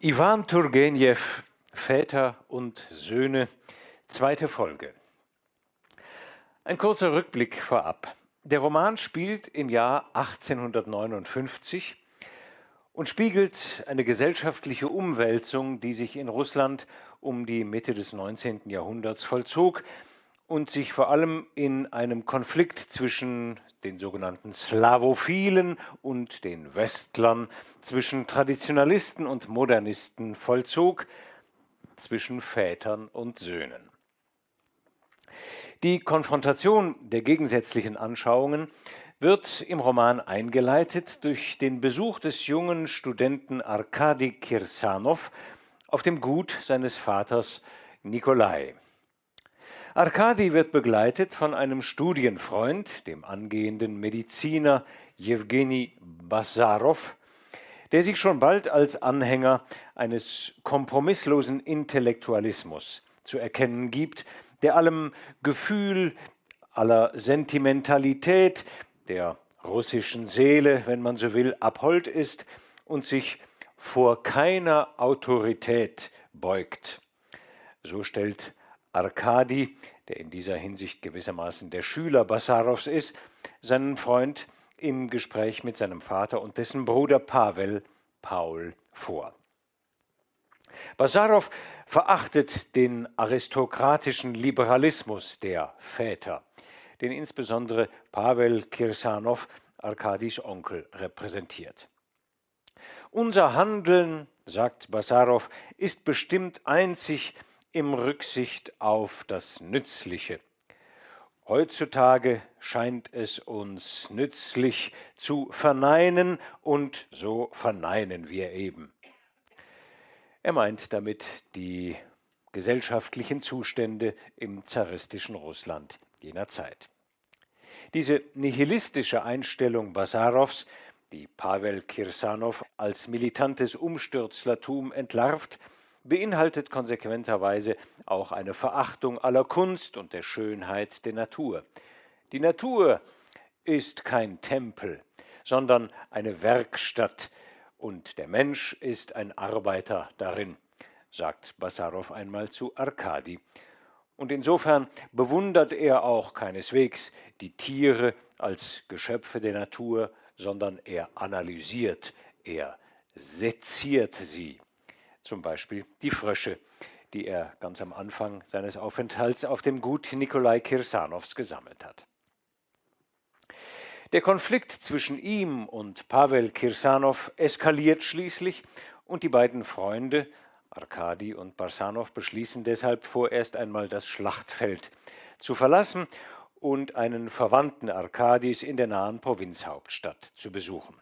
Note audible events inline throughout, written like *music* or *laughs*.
Iwan Turgenew, Väter und Söhne, zweite Folge. Ein kurzer Rückblick vorab. Der Roman spielt im Jahr 1859 und spiegelt eine gesellschaftliche Umwälzung, die sich in Russland um die Mitte des 19. Jahrhunderts vollzog und sich vor allem in einem Konflikt zwischen den sogenannten Slavophilen und den Westlern, zwischen Traditionalisten und Modernisten vollzog, zwischen Vätern und Söhnen. Die Konfrontation der gegensätzlichen Anschauungen wird im Roman eingeleitet durch den Besuch des jungen Studenten Arkadi Kirsanov auf dem Gut seines Vaters Nikolai. Arkadi wird begleitet von einem Studienfreund, dem angehenden Mediziner Jewgeni Basarow, der sich schon bald als Anhänger eines kompromisslosen Intellektualismus zu erkennen gibt, der allem Gefühl, aller Sentimentalität, der russischen Seele, wenn man so will, abhold ist und sich vor keiner Autorität beugt. So stellt Arkadi, der in dieser Hinsicht gewissermaßen der Schüler Bassarows ist, seinen Freund im Gespräch mit seinem Vater und dessen Bruder Pavel Paul vor. Bassarow verachtet den aristokratischen Liberalismus der Väter, den insbesondere Pavel Kirsanow, Arkadis Onkel, repräsentiert. Unser Handeln, sagt Bassarow, ist bestimmt einzig im Rücksicht auf das Nützliche. Heutzutage scheint es uns nützlich zu verneinen, und so verneinen wir eben. Er meint damit die gesellschaftlichen Zustände im zaristischen Russland jener Zeit. Diese nihilistische Einstellung Basarows, die Pavel Kirsanow als militantes Umstürzlertum entlarvt, beinhaltet konsequenterweise auch eine Verachtung aller Kunst und der Schönheit der Natur. Die Natur ist kein Tempel, sondern eine Werkstatt, und der Mensch ist ein Arbeiter darin, sagt Bassarow einmal zu Arkadi. Und insofern bewundert er auch keineswegs die Tiere als Geschöpfe der Natur, sondern er analysiert, er seziert sie zum Beispiel die Frösche, die er ganz am Anfang seines Aufenthalts auf dem Gut Nikolai Kirsanows gesammelt hat. Der Konflikt zwischen ihm und Pavel Kirsanow eskaliert schließlich und die beiden Freunde, Arkadi und Barsanow, beschließen deshalb vorerst einmal das Schlachtfeld zu verlassen und einen Verwandten Arkadis in der nahen Provinzhauptstadt zu besuchen.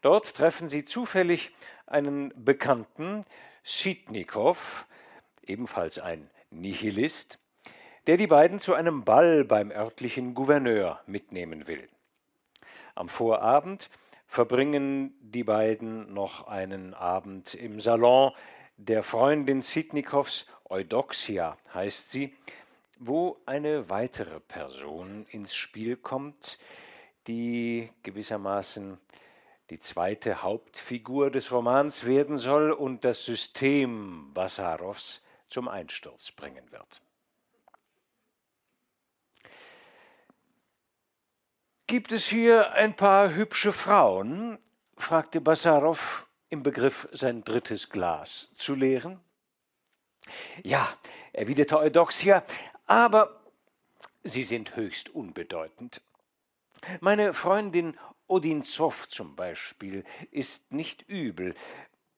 Dort treffen sie zufällig einen Bekannten, Sitnikow, ebenfalls ein Nihilist, der die beiden zu einem Ball beim örtlichen Gouverneur mitnehmen will. Am Vorabend verbringen die beiden noch einen Abend im Salon der Freundin Sitnikows, Eudoxia heißt sie, wo eine weitere Person ins Spiel kommt, die gewissermaßen die zweite Hauptfigur des Romans werden soll und das System Bassarows zum Einsturz bringen wird. Gibt es hier ein paar hübsche Frauen? fragte Bassarow im Begriff, sein drittes Glas zu leeren. Ja, erwiderte Eudoxia, aber sie sind höchst unbedeutend. Meine Freundin Odinzow zum Beispiel ist nicht übel,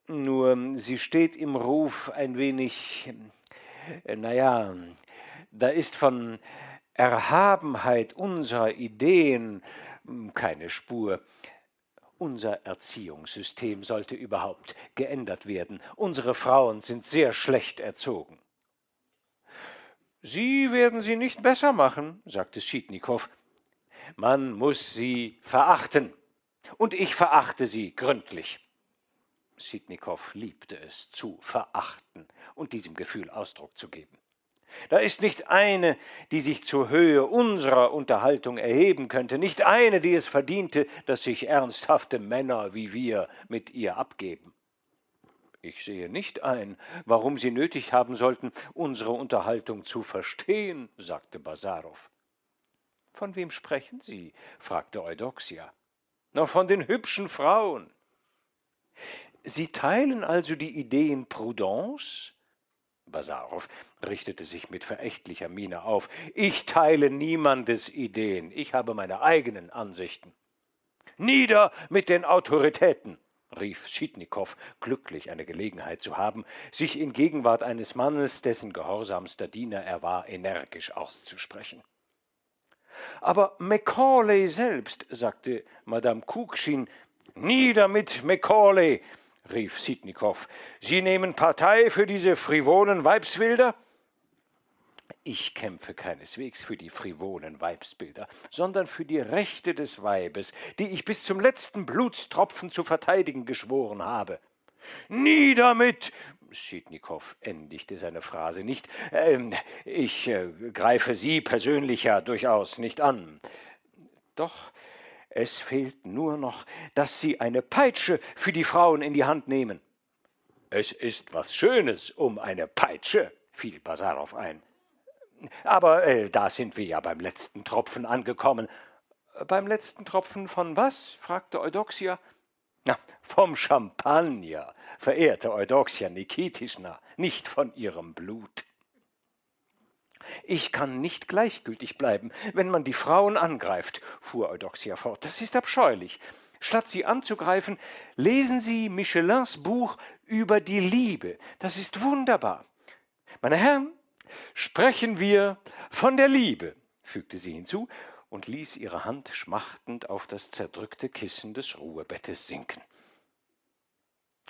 nur sie steht im Ruf ein wenig, äh, naja, da ist von Erhabenheit unserer Ideen hm, keine Spur. Unser Erziehungssystem sollte überhaupt geändert werden. Unsere Frauen sind sehr schlecht erzogen. Sie werden sie nicht besser machen, sagte Schiednikow man muss sie verachten. Und ich verachte sie gründlich. Sitnikow liebte es zu verachten und diesem Gefühl Ausdruck zu geben. Da ist nicht eine, die sich zur Höhe unserer Unterhaltung erheben könnte, nicht eine, die es verdiente, dass sich ernsthafte Männer wie wir mit ihr abgeben. Ich sehe nicht ein, warum Sie nötig haben sollten, unsere Unterhaltung zu verstehen, sagte Basarow. Von wem sprechen Sie? fragte Eudoxia. Na, von den hübschen Frauen. Sie teilen also die Ideen Prudence? Basarow richtete sich mit verächtlicher Miene auf. Ich teile niemandes Ideen, ich habe meine eigenen Ansichten. Nieder mit den Autoritäten! rief Schitnikow, glücklich eine Gelegenheit zu haben, sich in Gegenwart eines Mannes, dessen gehorsamster Diener er war, energisch auszusprechen. Aber Macaulay selbst, sagte Madame Kukschin, nieder mit Macaulay, rief Sitnikow. Sie nehmen Partei für diese frivolen Weibsbilder? Ich kämpfe keineswegs für die frivolen Weibsbilder, sondern für die Rechte des Weibes, die ich bis zum letzten Blutstropfen zu verteidigen geschworen habe. Nieder mit! Schitnikow endigte seine Phrase nicht. Ähm, ich äh, greife Sie persönlich ja durchaus nicht an. Doch es fehlt nur noch, dass Sie eine Peitsche für die Frauen in die Hand nehmen. Es ist was Schönes um eine Peitsche, fiel Basarow ein. Aber äh, da sind wir ja beim letzten Tropfen angekommen. Beim letzten Tropfen von was? fragte Eudoxia. Na, vom Champagner, verehrte Eudoxia Nikitischna, nicht von ihrem Blut. Ich kann nicht gleichgültig bleiben, wenn man die Frauen angreift, fuhr Eudoxia fort. Das ist abscheulich. Statt sie anzugreifen, lesen Sie Michelins Buch über die Liebe. Das ist wunderbar. Meine Herren, sprechen wir von der Liebe, fügte sie hinzu und ließ ihre Hand schmachtend auf das zerdrückte Kissen des Ruhebettes sinken.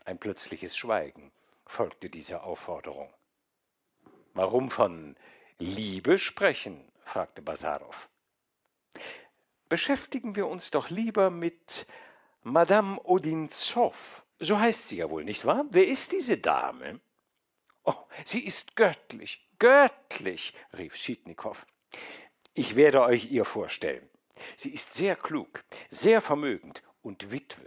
Ein plötzliches Schweigen folgte dieser Aufforderung. Warum von Liebe sprechen? fragte Basarow. Beschäftigen wir uns doch lieber mit Madame Odinzow. So heißt sie ja wohl, nicht wahr? Wer ist diese Dame? Oh, sie ist göttlich, göttlich, rief Schitnikow. Ich werde euch ihr vorstellen. Sie ist sehr klug, sehr vermögend und Witwe.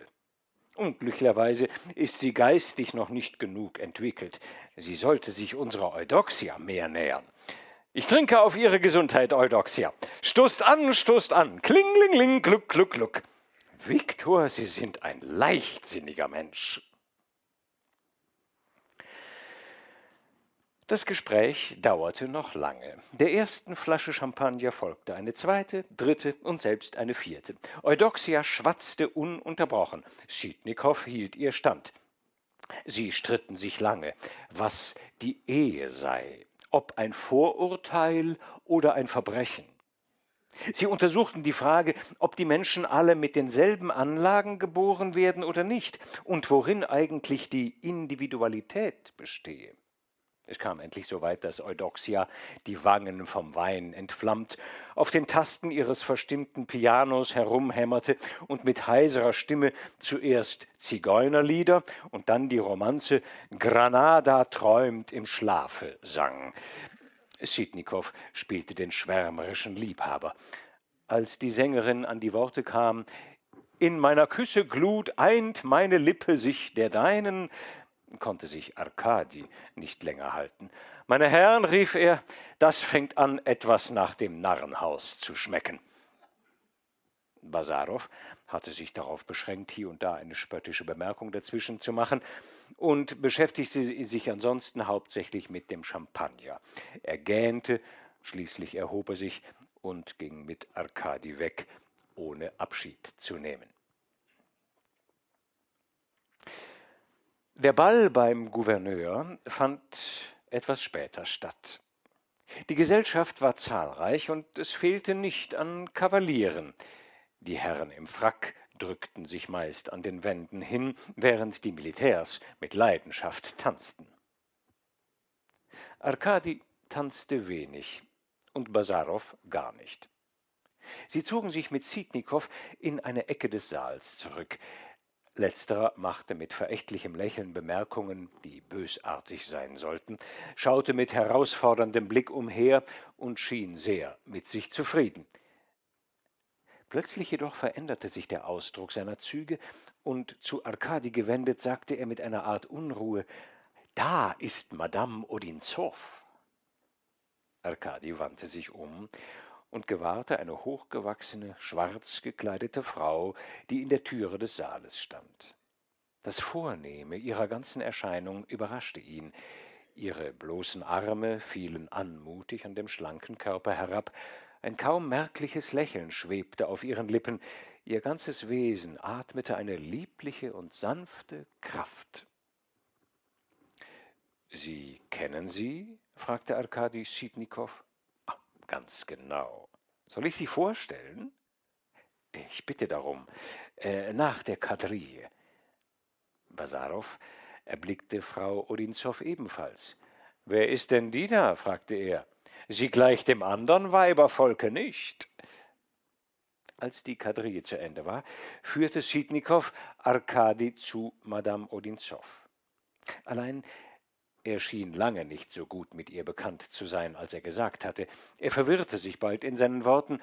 Unglücklicherweise ist sie geistig noch nicht genug entwickelt. Sie sollte sich unserer Eudoxia mehr nähern. Ich trinke auf Ihre Gesundheit, Eudoxia. Stoßt an, stoßt an. Klingling, gluck, gluck, gluck. Viktor, Sie sind ein leichtsinniger Mensch. Das Gespräch dauerte noch lange. Der ersten Flasche Champagner folgte eine zweite, dritte und selbst eine vierte. Eudoxia schwatzte ununterbrochen. Schiednikow hielt ihr stand. Sie stritten sich lange, was die Ehe sei, ob ein Vorurteil oder ein Verbrechen. Sie untersuchten die Frage, ob die Menschen alle mit denselben Anlagen geboren werden oder nicht und worin eigentlich die Individualität bestehe. Es kam endlich so weit, dass Eudoxia, die Wangen vom Wein entflammt, auf den Tasten ihres verstimmten Pianos herumhämmerte und mit heiserer Stimme zuerst Zigeunerlieder und dann die Romanze Granada träumt im Schlafe sang. Sitnikow spielte den schwärmerischen Liebhaber. Als die Sängerin an die Worte kam, in meiner Küsse Glut eint meine Lippe sich der deinen, konnte sich Arkadi nicht länger halten. Meine Herren, rief er, das fängt an, etwas nach dem Narrenhaus zu schmecken. Basarow hatte sich darauf beschränkt, hier und da eine spöttische Bemerkung dazwischen zu machen und beschäftigte sich ansonsten hauptsächlich mit dem Champagner. Er gähnte, schließlich erhob er sich und ging mit Arkadi weg, ohne Abschied zu nehmen. Der Ball beim Gouverneur fand etwas später statt. Die Gesellschaft war zahlreich und es fehlte nicht an Kavalieren. Die Herren im Frack drückten sich meist an den Wänden hin, während die Militärs mit Leidenschaft tanzten. Arkadi tanzte wenig und Basarow gar nicht. Sie zogen sich mit Sitnikow in eine Ecke des Saals zurück. Letzterer machte mit verächtlichem Lächeln Bemerkungen, die bösartig sein sollten, schaute mit herausforderndem Blick umher und schien sehr mit sich zufrieden. Plötzlich jedoch veränderte sich der Ausdruck seiner Züge, und zu Arkadi gewendet sagte er mit einer Art Unruhe Da ist Madame Odinzow. Arkadi wandte sich um und gewahrte eine hochgewachsene, schwarz gekleidete Frau, die in der Türe des Saales stand. Das Vornehme ihrer ganzen Erscheinung überraschte ihn. Ihre bloßen Arme fielen anmutig an dem schlanken Körper herab, ein kaum merkliches Lächeln schwebte auf ihren Lippen, ihr ganzes Wesen atmete eine liebliche und sanfte Kraft. Sie kennen sie? fragte Arkadi Sitnikow. Ganz genau. Soll ich Sie vorstellen? Ich bitte darum. Äh, nach der Quadrille. Basarow erblickte Frau Odinzow ebenfalls. Wer ist denn die da? fragte er. Sie gleicht dem anderen Weibervolke nicht. Als die Quadrille zu Ende war, führte Sitnikow Arkadi zu Madame Odinzow. Allein er schien lange nicht so gut mit ihr bekannt zu sein, als er gesagt hatte. Er verwirrte sich bald in seinen Worten,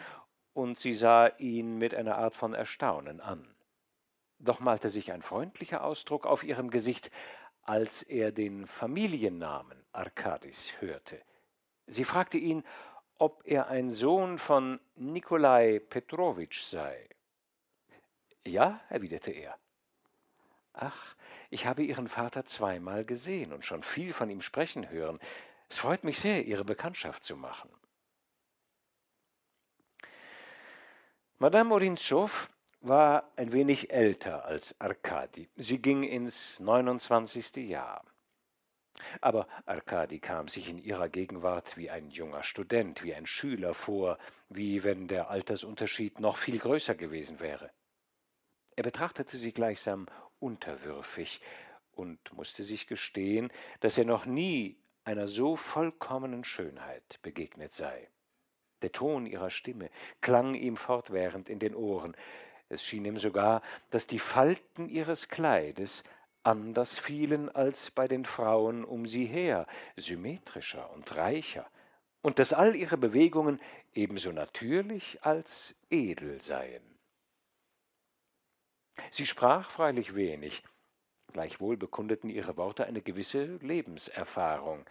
und sie sah ihn mit einer Art von Erstaunen an. Doch malte sich ein freundlicher Ausdruck auf ihrem Gesicht, als er den Familiennamen Arkadis hörte. Sie fragte ihn, ob er ein Sohn von Nikolai Petrowitsch sei. Ja, erwiderte er. Ach, ich habe Ihren Vater zweimal gesehen und schon viel von ihm sprechen hören. Es freut mich sehr, Ihre Bekanntschaft zu machen. Madame Odintschow war ein wenig älter als Arkadi. Sie ging ins 29. Jahr. Aber Arkadi kam sich in ihrer Gegenwart wie ein junger Student, wie ein Schüler vor, wie wenn der Altersunterschied noch viel größer gewesen wäre. Er betrachtete sie gleichsam unterwürfig und musste sich gestehen, dass er noch nie einer so vollkommenen Schönheit begegnet sei. Der Ton ihrer Stimme klang ihm fortwährend in den Ohren. Es schien ihm sogar, dass die Falten ihres Kleides anders fielen als bei den Frauen um sie her, symmetrischer und reicher, und dass all ihre Bewegungen ebenso natürlich als edel seien. Sie sprach freilich wenig, gleichwohl bekundeten ihre Worte eine gewisse Lebenserfahrung.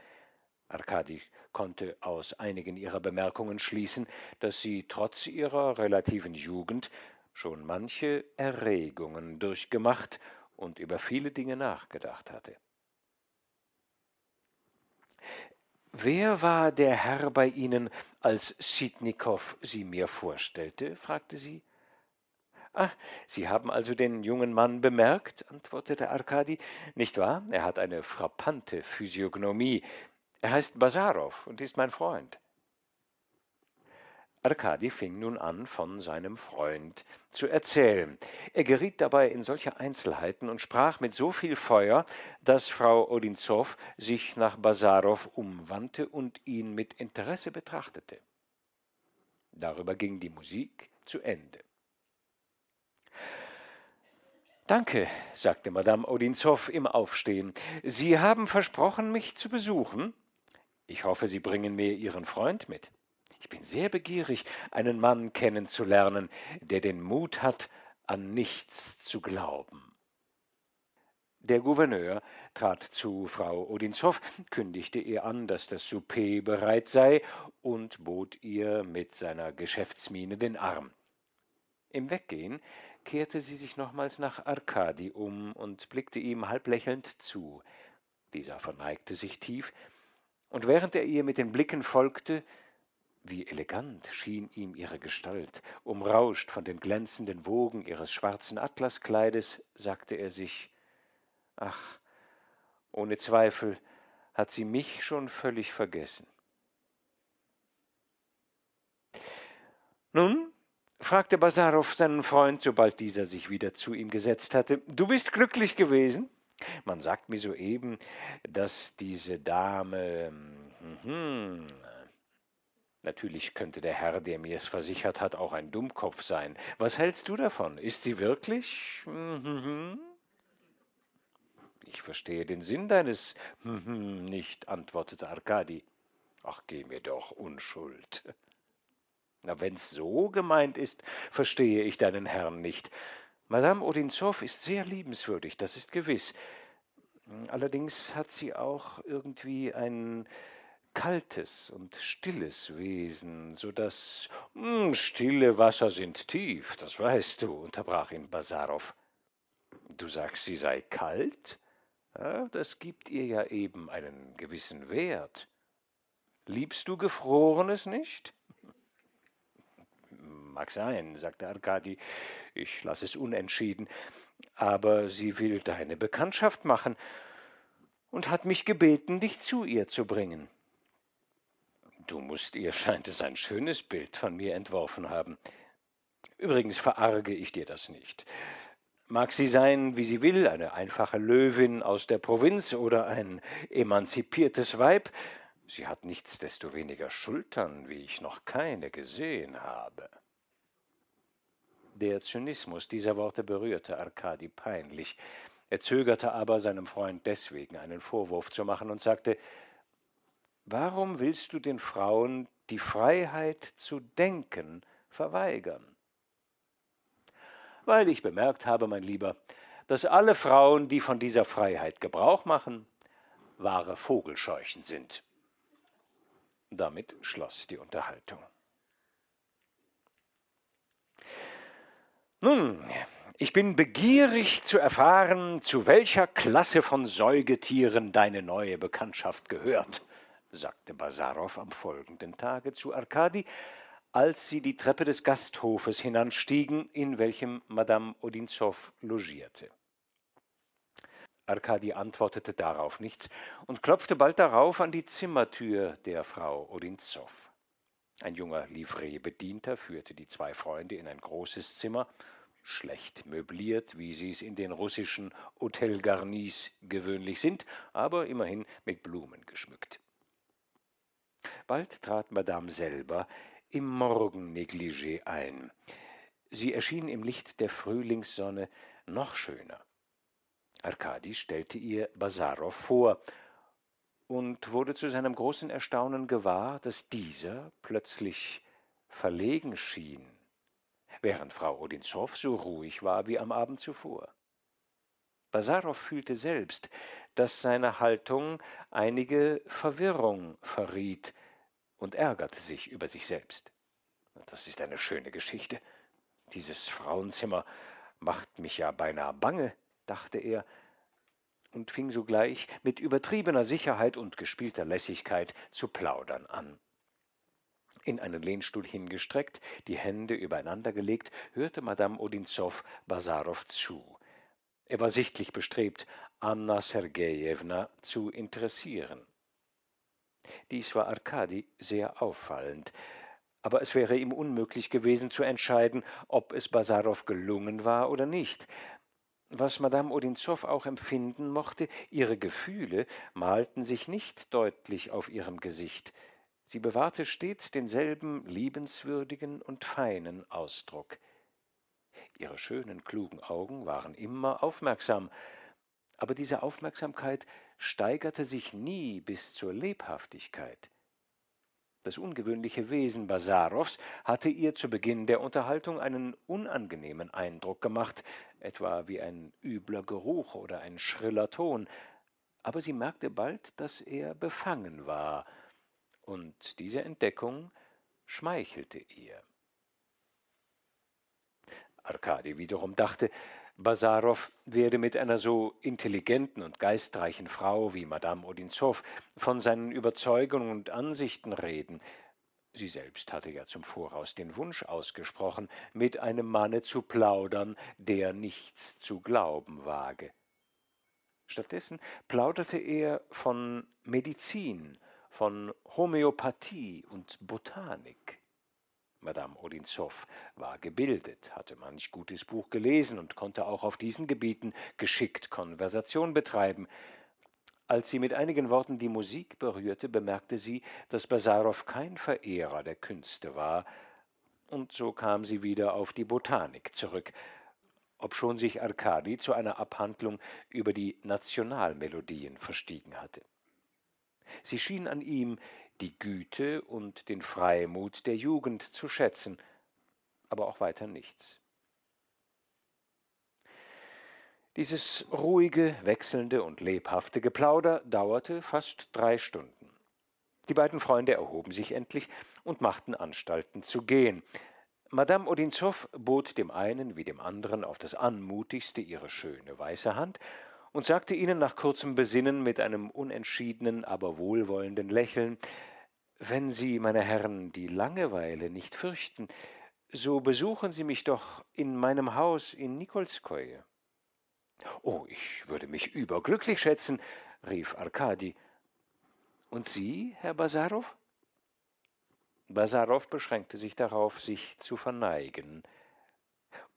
Arkadi konnte aus einigen ihrer Bemerkungen schließen, dass sie trotz ihrer relativen Jugend schon manche Erregungen durchgemacht und über viele Dinge nachgedacht hatte. Wer war der Herr bei Ihnen, als Sitnikow Sie mir vorstellte? fragte sie. Ah, Sie haben also den jungen Mann bemerkt, antwortete Arkadi. Nicht wahr? Er hat eine frappante Physiognomie. Er heißt Basarow und ist mein Freund. Arkadi fing nun an, von seinem Freund zu erzählen. Er geriet dabei in solche Einzelheiten und sprach mit so viel Feuer, dass Frau Odinzow sich nach Basarow umwandte und ihn mit Interesse betrachtete. Darüber ging die Musik zu Ende. Danke, sagte Madame Odinzow im Aufstehen. Sie haben versprochen, mich zu besuchen. Ich hoffe, Sie bringen mir Ihren Freund mit. Ich bin sehr begierig, einen Mann kennenzulernen, der den Mut hat, an nichts zu glauben. Der Gouverneur trat zu Frau Odinzow, kündigte ihr an, dass das Souper bereit sei und bot ihr mit seiner Geschäftsmiene den Arm. Im Weggehen kehrte sie sich nochmals nach Arkadi um und blickte ihm halb lächelnd zu. Dieser verneigte sich tief, und während er ihr mit den Blicken folgte, wie elegant schien ihm ihre Gestalt, umrauscht von den glänzenden Wogen ihres schwarzen Atlaskleides, sagte er sich Ach, ohne Zweifel hat sie mich schon völlig vergessen. Nun, fragte Basarow seinen Freund, sobald dieser sich wieder zu ihm gesetzt hatte, du bist glücklich gewesen? Man sagt mir soeben, dass diese Dame hm, Natürlich könnte der Herr, der mir es versichert hat, auch ein Dummkopf sein. Was hältst du davon? Ist sie wirklich? Mhm. Ich verstehe den Sinn deines nicht, antwortete Arkadi. Ach, geh mir doch, Unschuld. Na, wenn's so gemeint ist, verstehe ich deinen Herrn nicht. Madame Odinzow ist sehr liebenswürdig, das ist gewiss. Allerdings hat sie auch irgendwie ein kaltes und stilles Wesen, so dass hm, stille Wasser sind tief, das weißt du, unterbrach ihn Basarow. Du sagst, sie sei kalt? Ja, das gibt ihr ja eben einen gewissen Wert. Liebst du Gefrorenes nicht? Mag sein, sagte Arkadi, ich lasse es unentschieden, aber sie will deine Bekanntschaft machen und hat mich gebeten, dich zu ihr zu bringen. Du musst ihr, scheint es, ein schönes Bild von mir entworfen haben. Übrigens verarge ich dir das nicht. Mag sie sein, wie sie will, eine einfache Löwin aus der Provinz oder ein emanzipiertes Weib, sie hat nichtsdestoweniger Schultern, wie ich noch keine gesehen habe. Der Zynismus dieser Worte berührte Arkadi peinlich. Er zögerte aber, seinem Freund deswegen einen Vorwurf zu machen und sagte Warum willst du den Frauen die Freiheit zu denken verweigern? Weil ich bemerkt habe, mein Lieber, dass alle Frauen, die von dieser Freiheit Gebrauch machen, wahre Vogelscheuchen sind. Damit schloss die Unterhaltung. Nun, ich bin begierig zu erfahren, zu welcher Klasse von Säugetieren deine neue Bekanntschaft gehört sagte Basarow am folgenden Tage zu Arkadi, als sie die Treppe des Gasthofes hinanstiegen, in welchem Madame Odinzow logierte. Arkadi antwortete darauf nichts und klopfte bald darauf an die Zimmertür der Frau Odinzow. Ein junger Livreebedienter führte die zwei Freunde in ein großes Zimmer, schlecht möbliert, wie sie es in den russischen Hotel Garnis gewöhnlich sind, aber immerhin mit Blumen geschmückt. Bald trat Madame selber im Morgennegligé ein. Sie erschien im Licht der Frühlingssonne noch schöner. Arkadi stellte ihr Basarow vor und wurde zu seinem großen Erstaunen gewahr, dass dieser plötzlich verlegen schien, während Frau Odinzow so ruhig war wie am Abend zuvor. Basarow fühlte selbst, dass seine Haltung einige Verwirrung verriet, und ärgerte sich über sich selbst. Das ist eine schöne Geschichte. Dieses Frauenzimmer macht mich ja beinahe bange, dachte er, und fing sogleich mit übertriebener Sicherheit und gespielter Lässigkeit zu plaudern an. In einen Lehnstuhl hingestreckt, die Hände übereinander gelegt, hörte Madame Odinzow Basarow zu. Er war sichtlich bestrebt, Anna Sergejewna zu interessieren. Dies war Arkadi sehr auffallend, aber es wäre ihm unmöglich gewesen zu entscheiden, ob es Basarow gelungen war oder nicht. Was Madame Odinzow auch empfinden mochte, ihre Gefühle malten sich nicht deutlich auf ihrem Gesicht. Sie bewahrte stets denselben liebenswürdigen und feinen Ausdruck. Ihre schönen, klugen Augen waren immer aufmerksam, aber diese Aufmerksamkeit steigerte sich nie bis zur Lebhaftigkeit. Das ungewöhnliche Wesen Basarows hatte ihr zu Beginn der Unterhaltung einen unangenehmen Eindruck gemacht, etwa wie ein übler Geruch oder ein schriller Ton, aber sie merkte bald, dass er befangen war, und diese Entdeckung schmeichelte ihr. Arkadi wiederum dachte, Basarow werde mit einer so intelligenten und geistreichen Frau wie Madame Odinzow von seinen Überzeugungen und Ansichten reden. Sie selbst hatte ja zum Voraus den Wunsch ausgesprochen, mit einem Manne zu plaudern, der nichts zu glauben wage. Stattdessen plauderte er von Medizin, von Homöopathie und Botanik. Madame Odinzow war gebildet, hatte manch gutes Buch gelesen und konnte auch auf diesen Gebieten geschickt Konversation betreiben. Als sie mit einigen Worten die Musik berührte, bemerkte sie, dass Basarow kein Verehrer der Künste war, und so kam sie wieder auf die Botanik zurück, obschon sich Arkadi zu einer Abhandlung über die Nationalmelodien verstiegen hatte. Sie schien an ihm die Güte und den Freimut der Jugend zu schätzen, aber auch weiter nichts. Dieses ruhige, wechselnde und lebhafte Geplauder dauerte fast drei Stunden. Die beiden Freunde erhoben sich endlich und machten Anstalten zu gehen. Madame Odinzow bot dem einen wie dem anderen auf das anmutigste ihre schöne weiße Hand und sagte ihnen nach kurzem Besinnen mit einem unentschiedenen, aber wohlwollenden Lächeln Wenn Sie, meine Herren, die Langeweile nicht fürchten, so besuchen Sie mich doch in meinem Haus in Nikolskoje. Oh, ich würde mich überglücklich schätzen, rief Arkadi. Und Sie, Herr Basarow? Basarow beschränkte sich darauf, sich zu verneigen.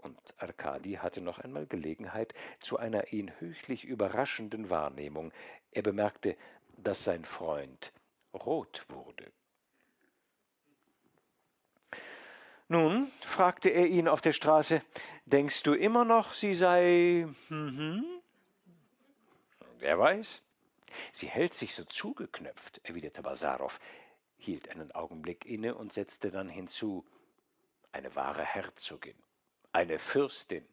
Und Arkadi hatte noch einmal Gelegenheit zu einer ihn höchlich überraschenden Wahrnehmung. Er bemerkte, dass sein Freund rot wurde. Nun, fragte er ihn auf der Straße, denkst du immer noch, sie sei. Mhm. Wer weiß. Sie hält sich so zugeknöpft, erwiderte Basarow, hielt einen Augenblick inne und setzte dann hinzu eine wahre Herzogin, eine Fürstin.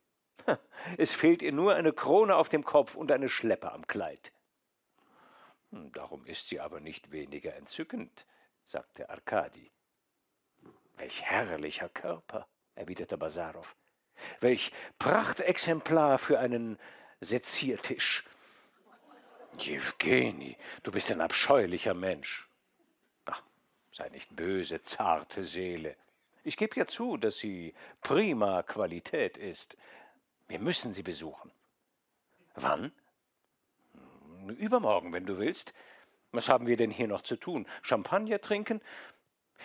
*laughs* Es fehlt ihr nur eine Krone auf dem Kopf und eine Schleppe am Kleid. Hm, darum ist sie aber nicht weniger entzückend, sagte Arkadi. Welch herrlicher Körper, erwiderte Basarow. Welch Prachtexemplar für einen Seziertisch. Jewgeni, du bist ein abscheulicher Mensch. Ach, sei nicht böse, zarte Seele. Ich gebe ja zu, dass sie prima Qualität ist. Wir müssen sie besuchen. Wann? Übermorgen, wenn du willst. Was haben wir denn hier noch zu tun? Champagner trinken?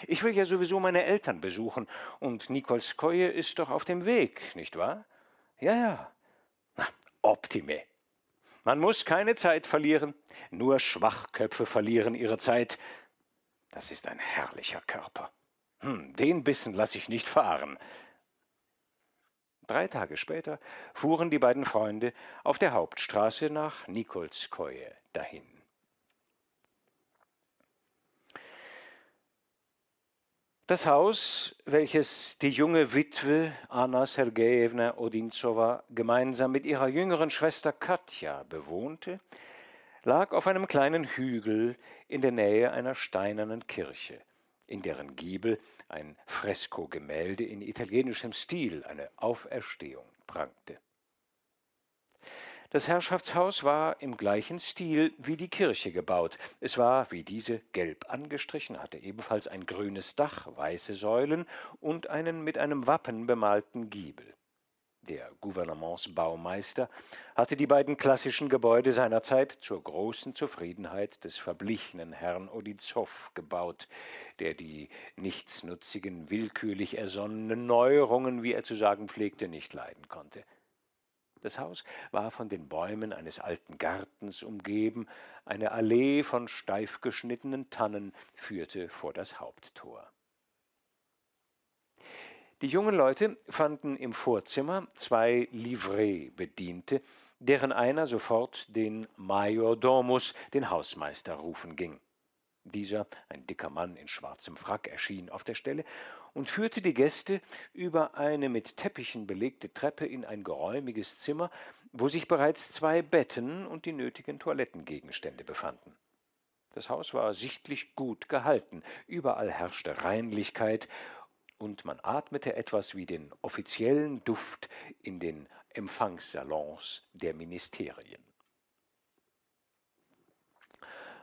Ich will ja sowieso meine Eltern besuchen, und Nikolskoje ist doch auf dem Weg, nicht wahr? Ja, ja. Na, optime. Man muss keine Zeit verlieren, nur Schwachköpfe verlieren ihre Zeit. Das ist ein herrlicher Körper. Hm, den Bissen lasse ich nicht fahren. Drei Tage später fuhren die beiden Freunde auf der Hauptstraße nach Nikolskoje dahin. Das Haus, welches die junge Witwe Anna Sergejewna Odinzowa gemeinsam mit ihrer jüngeren Schwester Katja bewohnte, lag auf einem kleinen Hügel in der Nähe einer steinernen Kirche, in deren Giebel ein Freskogemälde in italienischem Stil, eine Auferstehung, prangte. Das Herrschaftshaus war im gleichen Stil wie die Kirche gebaut. Es war wie diese gelb angestrichen, hatte ebenfalls ein grünes Dach, weiße Säulen und einen mit einem Wappen bemalten Giebel. Der Gouvernementsbaumeister hatte die beiden klassischen Gebäude seiner Zeit zur großen Zufriedenheit des verblichenen Herrn Odinzow gebaut, der die nichtsnutzigen, willkürlich ersonnenen Neuerungen, wie er zu sagen pflegte, nicht leiden konnte. Das Haus war von den Bäumen eines alten Gartens umgeben, eine Allee von steif geschnittenen Tannen führte vor das Haupttor. Die jungen Leute fanden im Vorzimmer zwei Livret-Bediente, deren einer sofort den Majordomus, den Hausmeister, rufen ging. Dieser, ein dicker Mann in schwarzem Frack, erschien auf der Stelle und führte die Gäste über eine mit Teppichen belegte Treppe in ein geräumiges Zimmer, wo sich bereits zwei Betten und die nötigen Toilettengegenstände befanden. Das Haus war sichtlich gut gehalten, überall herrschte Reinlichkeit, und man atmete etwas wie den offiziellen Duft in den Empfangssalons der Ministerien.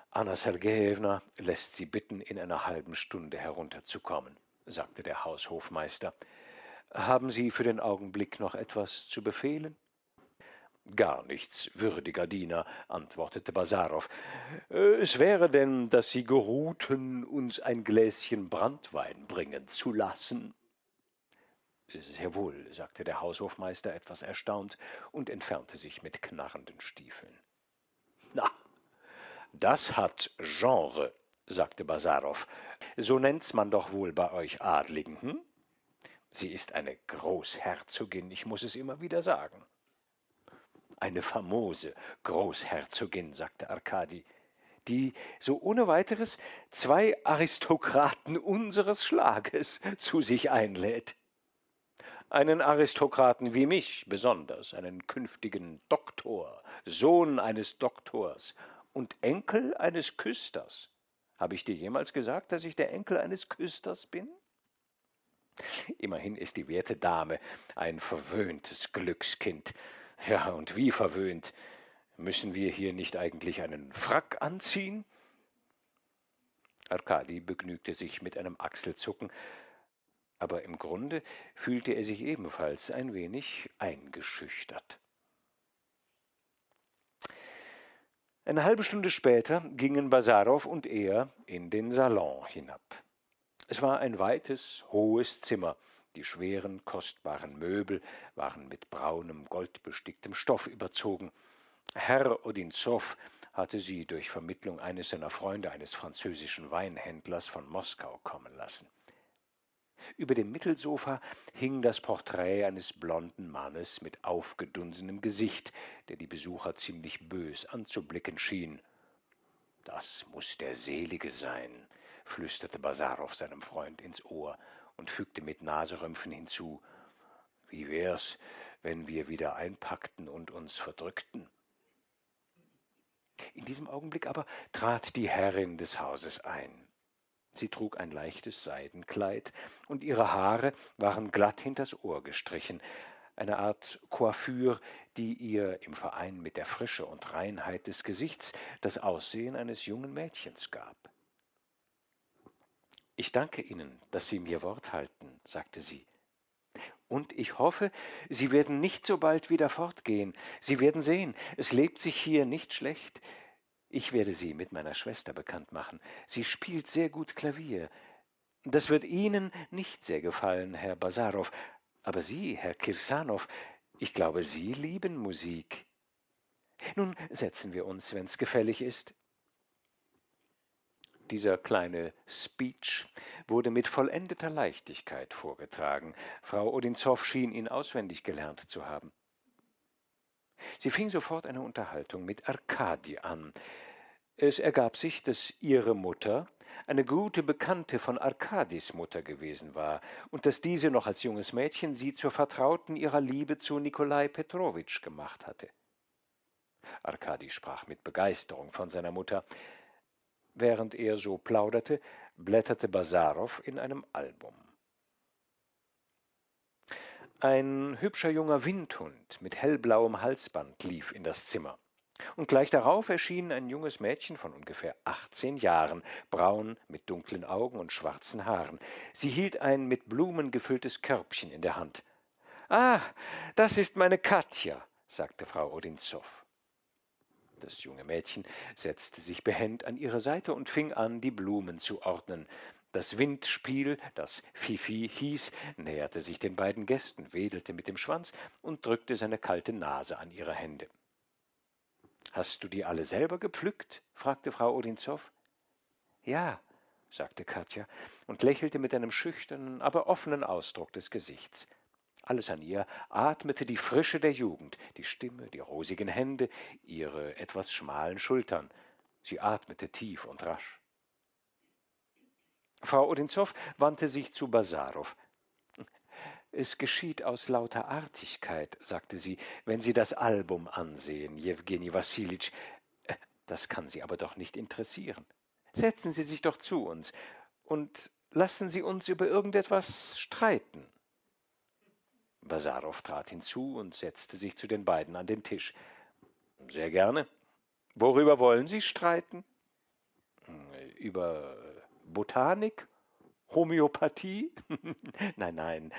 Anna Sergejewna lässt Sie bitten, in einer halben Stunde herunterzukommen sagte der Haushofmeister. Haben Sie für den Augenblick noch etwas zu befehlen? Gar nichts, würdiger Diener, antwortete Basarow. Es wäre denn, dass Sie geruhten, uns ein Gläschen Branntwein bringen zu lassen. Sehr wohl, sagte der Haushofmeister etwas erstaunt und entfernte sich mit knarrenden Stiefeln. Na, das hat Genre, sagte Basarow. So nennt's man doch wohl bei euch Adligen, hm? Sie ist eine Großherzogin, ich muss es immer wieder sagen. Eine famose Großherzogin, sagte Arkadi. die so ohne weiteres zwei Aristokraten unseres Schlages zu sich einlädt. Einen Aristokraten wie mich besonders, einen künftigen Doktor, Sohn eines Doktors und Enkel eines Küsters. Habe ich dir jemals gesagt, dass ich der Enkel eines Küsters bin? Immerhin ist die werte Dame ein verwöhntes Glückskind. Ja, und wie verwöhnt. Müssen wir hier nicht eigentlich einen Frack anziehen? Arkadi begnügte sich mit einem Achselzucken, aber im Grunde fühlte er sich ebenfalls ein wenig eingeschüchtert. Eine halbe Stunde später gingen Basarow und er in den Salon hinab. Es war ein weites, hohes Zimmer. Die schweren, kostbaren Möbel waren mit braunem, goldbesticktem Stoff überzogen. Herr Odinzow hatte sie durch Vermittlung eines seiner Freunde, eines französischen Weinhändlers von Moskau, kommen lassen. Über dem Mittelsofa hing das Porträt eines blonden Mannes mit aufgedunsenem Gesicht, der die Besucher ziemlich bös anzublicken schien. Das muss der Selige sein, flüsterte Basarow seinem Freund ins Ohr und fügte mit Naserümpfen hinzu Wie wär's, wenn wir wieder einpackten und uns verdrückten? In diesem Augenblick aber trat die Herrin des Hauses ein. Sie trug ein leichtes Seidenkleid, und ihre Haare waren glatt hinters Ohr gestrichen, eine Art Coiffure, die ihr im Verein mit der Frische und Reinheit des Gesichts das Aussehen eines jungen Mädchens gab. Ich danke Ihnen, dass Sie mir Wort halten, sagte sie. Und ich hoffe, Sie werden nicht so bald wieder fortgehen. Sie werden sehen, es lebt sich hier nicht schlecht. Ich werde Sie mit meiner Schwester bekannt machen. Sie spielt sehr gut Klavier. Das wird Ihnen nicht sehr gefallen, Herr Basarow, aber Sie, Herr Kirsanow, ich glaube, Sie lieben Musik. Nun setzen wir uns, wenn's gefällig ist. Dieser kleine Speech wurde mit vollendeter Leichtigkeit vorgetragen. Frau Odinzow schien ihn auswendig gelernt zu haben. Sie fing sofort eine Unterhaltung mit Arkadi an. Es ergab sich, dass ihre Mutter eine gute Bekannte von Arkadis Mutter gewesen war und dass diese noch als junges Mädchen sie zur Vertrauten ihrer Liebe zu Nikolai Petrowitsch gemacht hatte. Arkadi sprach mit Begeisterung von seiner Mutter. Während er so plauderte, blätterte Basarow in einem Album. Ein hübscher junger Windhund mit hellblauem Halsband lief in das Zimmer. Und gleich darauf erschien ein junges Mädchen von ungefähr achtzehn Jahren, braun, mit dunklen Augen und schwarzen Haaren. Sie hielt ein mit Blumen gefülltes Körbchen in der Hand. Ah, das ist meine Katja, sagte Frau Odinzow. Das junge Mädchen setzte sich behend an ihre Seite und fing an, die Blumen zu ordnen. Das Windspiel, das Fifi hieß, näherte sich den beiden Gästen, wedelte mit dem Schwanz und drückte seine kalte Nase an ihre Hände. Hast du die alle selber gepflückt? fragte Frau Odinzow. Ja, sagte Katja und lächelte mit einem schüchternen, aber offenen Ausdruck des Gesichts. Alles an ihr atmete die Frische der Jugend, die Stimme, die rosigen Hände, ihre etwas schmalen Schultern. Sie atmete tief und rasch. Frau Odinzow wandte sich zu Basarow. Es geschieht aus lauter Artigkeit, sagte sie, wenn Sie das Album ansehen, Jewgeni Wassilitsch. Das kann Sie aber doch nicht interessieren. Setzen Sie sich doch zu uns und lassen Sie uns über irgendetwas streiten. Basarow trat hinzu und setzte sich zu den beiden an den Tisch. Sehr gerne. Worüber wollen Sie streiten? Über Botanik? Homöopathie? *laughs* nein, nein.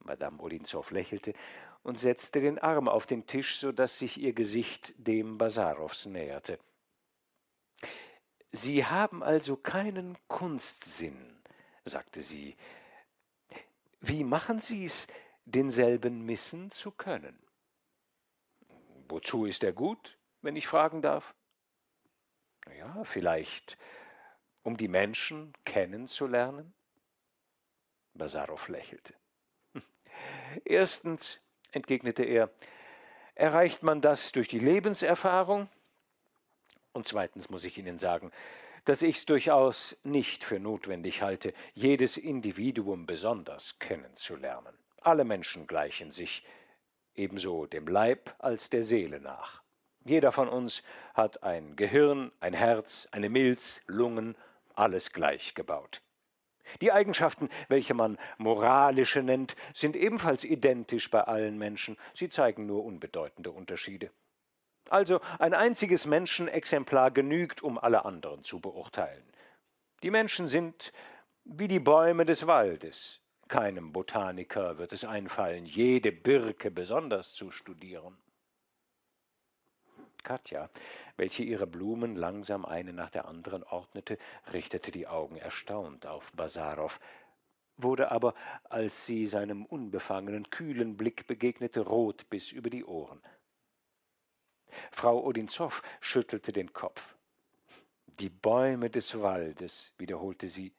Madame Odinzow lächelte und setzte den Arm auf den Tisch, so dass sich ihr Gesicht dem Basarows näherte. Sie haben also keinen Kunstsinn, sagte sie. Wie machen Sie's, denselben missen zu können. Wozu ist er gut, wenn ich fragen darf? Ja, vielleicht, um die Menschen kennenzulernen? Basarow lächelte. *laughs* Erstens, entgegnete er, erreicht man das durch die Lebenserfahrung Und zweitens muss ich Ihnen sagen, dass ich es durchaus nicht für notwendig halte, jedes Individuum besonders kennenzulernen. Alle Menschen gleichen sich, ebenso dem Leib als der Seele nach. Jeder von uns hat ein Gehirn, ein Herz, eine Milz, Lungen, alles gleich gebaut. Die Eigenschaften, welche man moralische nennt, sind ebenfalls identisch bei allen Menschen, sie zeigen nur unbedeutende Unterschiede. Also ein einziges Menschenexemplar genügt, um alle anderen zu beurteilen. Die Menschen sind wie die Bäume des Waldes. Keinem Botaniker wird es einfallen, jede Birke besonders zu studieren. Katja, welche ihre Blumen langsam eine nach der anderen ordnete, richtete die Augen erstaunt auf Basarow, wurde aber, als sie seinem unbefangenen, kühlen Blick begegnete, rot bis über die Ohren. Frau Odinzow schüttelte den Kopf. Die Bäume des Waldes, wiederholte sie.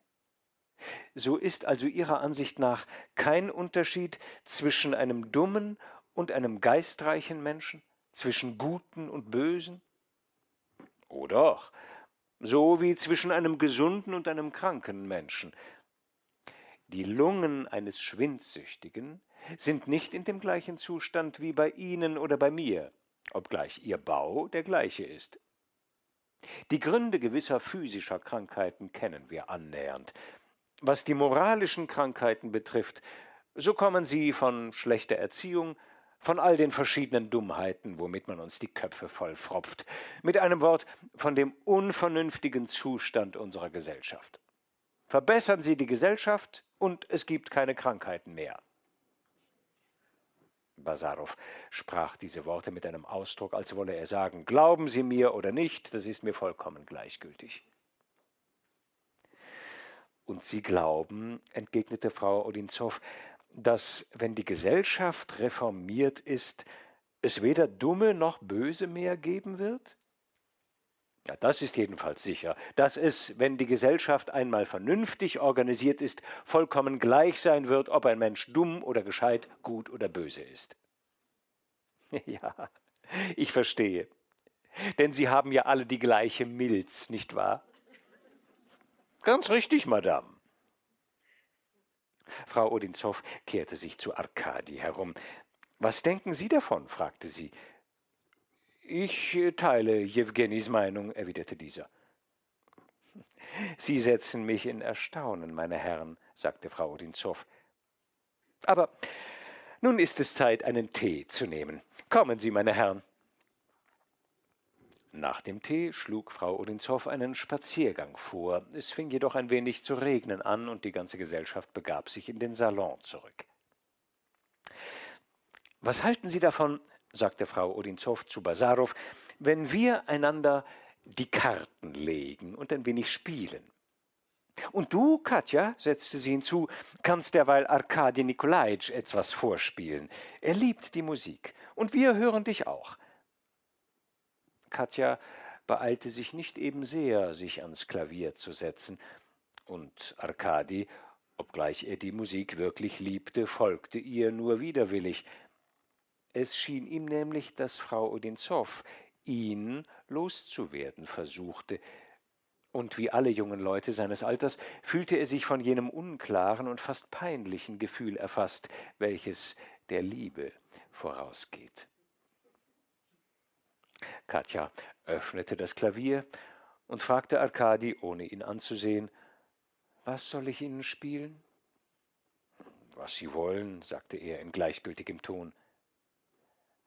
So ist also Ihrer Ansicht nach kein Unterschied zwischen einem dummen und einem geistreichen Menschen, zwischen Guten und Bösen? Oh doch, so wie zwischen einem gesunden und einem kranken Menschen. Die Lungen eines Schwindsüchtigen sind nicht in dem gleichen Zustand wie bei Ihnen oder bei mir obgleich ihr Bau der gleiche ist. Die Gründe gewisser physischer Krankheiten kennen wir annähernd. Was die moralischen Krankheiten betrifft, so kommen sie von schlechter Erziehung, von all den verschiedenen Dummheiten, womit man uns die Köpfe vollfropft, mit einem Wort von dem unvernünftigen Zustand unserer Gesellschaft. Verbessern Sie die Gesellschaft, und es gibt keine Krankheiten mehr. Basarow sprach diese Worte mit einem Ausdruck, als wolle er sagen, glauben Sie mir oder nicht, das ist mir vollkommen gleichgültig. Und Sie glauben, entgegnete Frau Odinzow, dass, wenn die Gesellschaft reformiert ist, es weder Dumme noch Böse mehr geben wird? Ja, das ist jedenfalls sicher, dass es, wenn die Gesellschaft einmal vernünftig organisiert ist, vollkommen gleich sein wird, ob ein Mensch dumm oder gescheit, gut oder böse ist. *laughs* Ja, ich verstehe. Denn Sie haben ja alle die gleiche Milz, nicht wahr? Ganz richtig, Madame. Frau Odinzow kehrte sich zu Arkadi herum. Was denken Sie davon? fragte sie. Ich teile Jewgenis Meinung, erwiderte dieser. Sie setzen mich in Erstaunen, meine Herren, sagte Frau Odinzow. Aber nun ist es Zeit, einen Tee zu nehmen. Kommen Sie, meine Herren. Nach dem Tee schlug Frau Odinzow einen Spaziergang vor. Es fing jedoch ein wenig zu regnen an und die ganze Gesellschaft begab sich in den Salon zurück. Was halten Sie davon, sagte Frau Odinzow zu Basarow, wenn wir einander die Karten legen und ein wenig spielen. Und du, Katja, setzte sie hinzu, kannst derweil Arkadi Nikolajitsch etwas vorspielen. Er liebt die Musik. Und wir hören dich auch. Katja beeilte sich nicht eben sehr, sich ans Klavier zu setzen. Und Arkadi, obgleich er die Musik wirklich liebte, folgte ihr nur widerwillig. Es schien ihm nämlich, dass Frau Odinzow ihn loszuwerden versuchte, und wie alle jungen Leute seines Alters fühlte er sich von jenem unklaren und fast peinlichen Gefühl erfasst, welches der Liebe vorausgeht. Katja öffnete das Klavier und fragte Arkadi, ohne ihn anzusehen, Was soll ich Ihnen spielen? Was Sie wollen, sagte er in gleichgültigem Ton.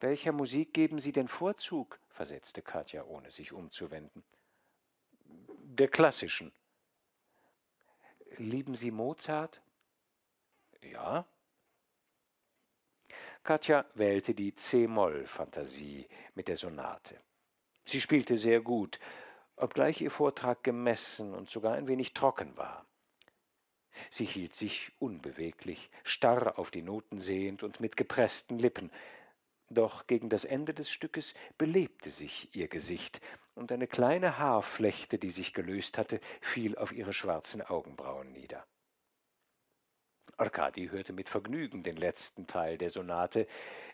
Welcher Musik geben Sie denn Vorzug? versetzte Katja, ohne sich umzuwenden. Der klassischen. Lieben Sie Mozart? Ja. Katja wählte die C-Moll-Fantasie mit der Sonate. Sie spielte sehr gut, obgleich ihr Vortrag gemessen und sogar ein wenig trocken war. Sie hielt sich unbeweglich, starr auf die Noten sehend und mit gepressten Lippen, doch gegen das Ende des Stückes belebte sich ihr Gesicht, und eine kleine Haarflechte, die sich gelöst hatte, fiel auf ihre schwarzen Augenbrauen nieder. Arkadi hörte mit Vergnügen den letzten Teil der Sonate,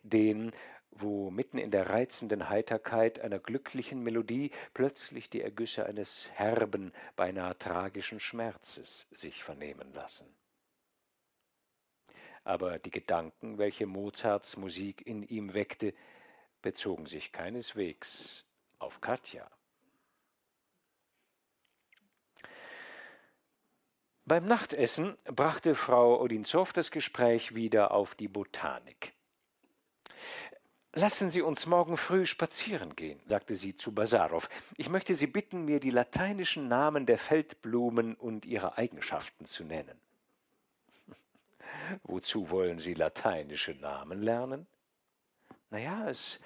den, wo mitten in der reizenden Heiterkeit einer glücklichen Melodie plötzlich die Ergüsse eines herben, beinahe tragischen Schmerzes sich vernehmen lassen. Aber die Gedanken, welche Mozarts Musik in ihm weckte, bezogen sich keineswegs auf Katja. Beim Nachtessen brachte Frau Odinzow das Gespräch wieder auf die Botanik. Lassen Sie uns morgen früh spazieren gehen, sagte sie zu Basarow. Ich möchte Sie bitten, mir die lateinischen Namen der Feldblumen und ihre Eigenschaften zu nennen. *laughs* Wozu wollen Sie lateinische Namen lernen? Na ja, es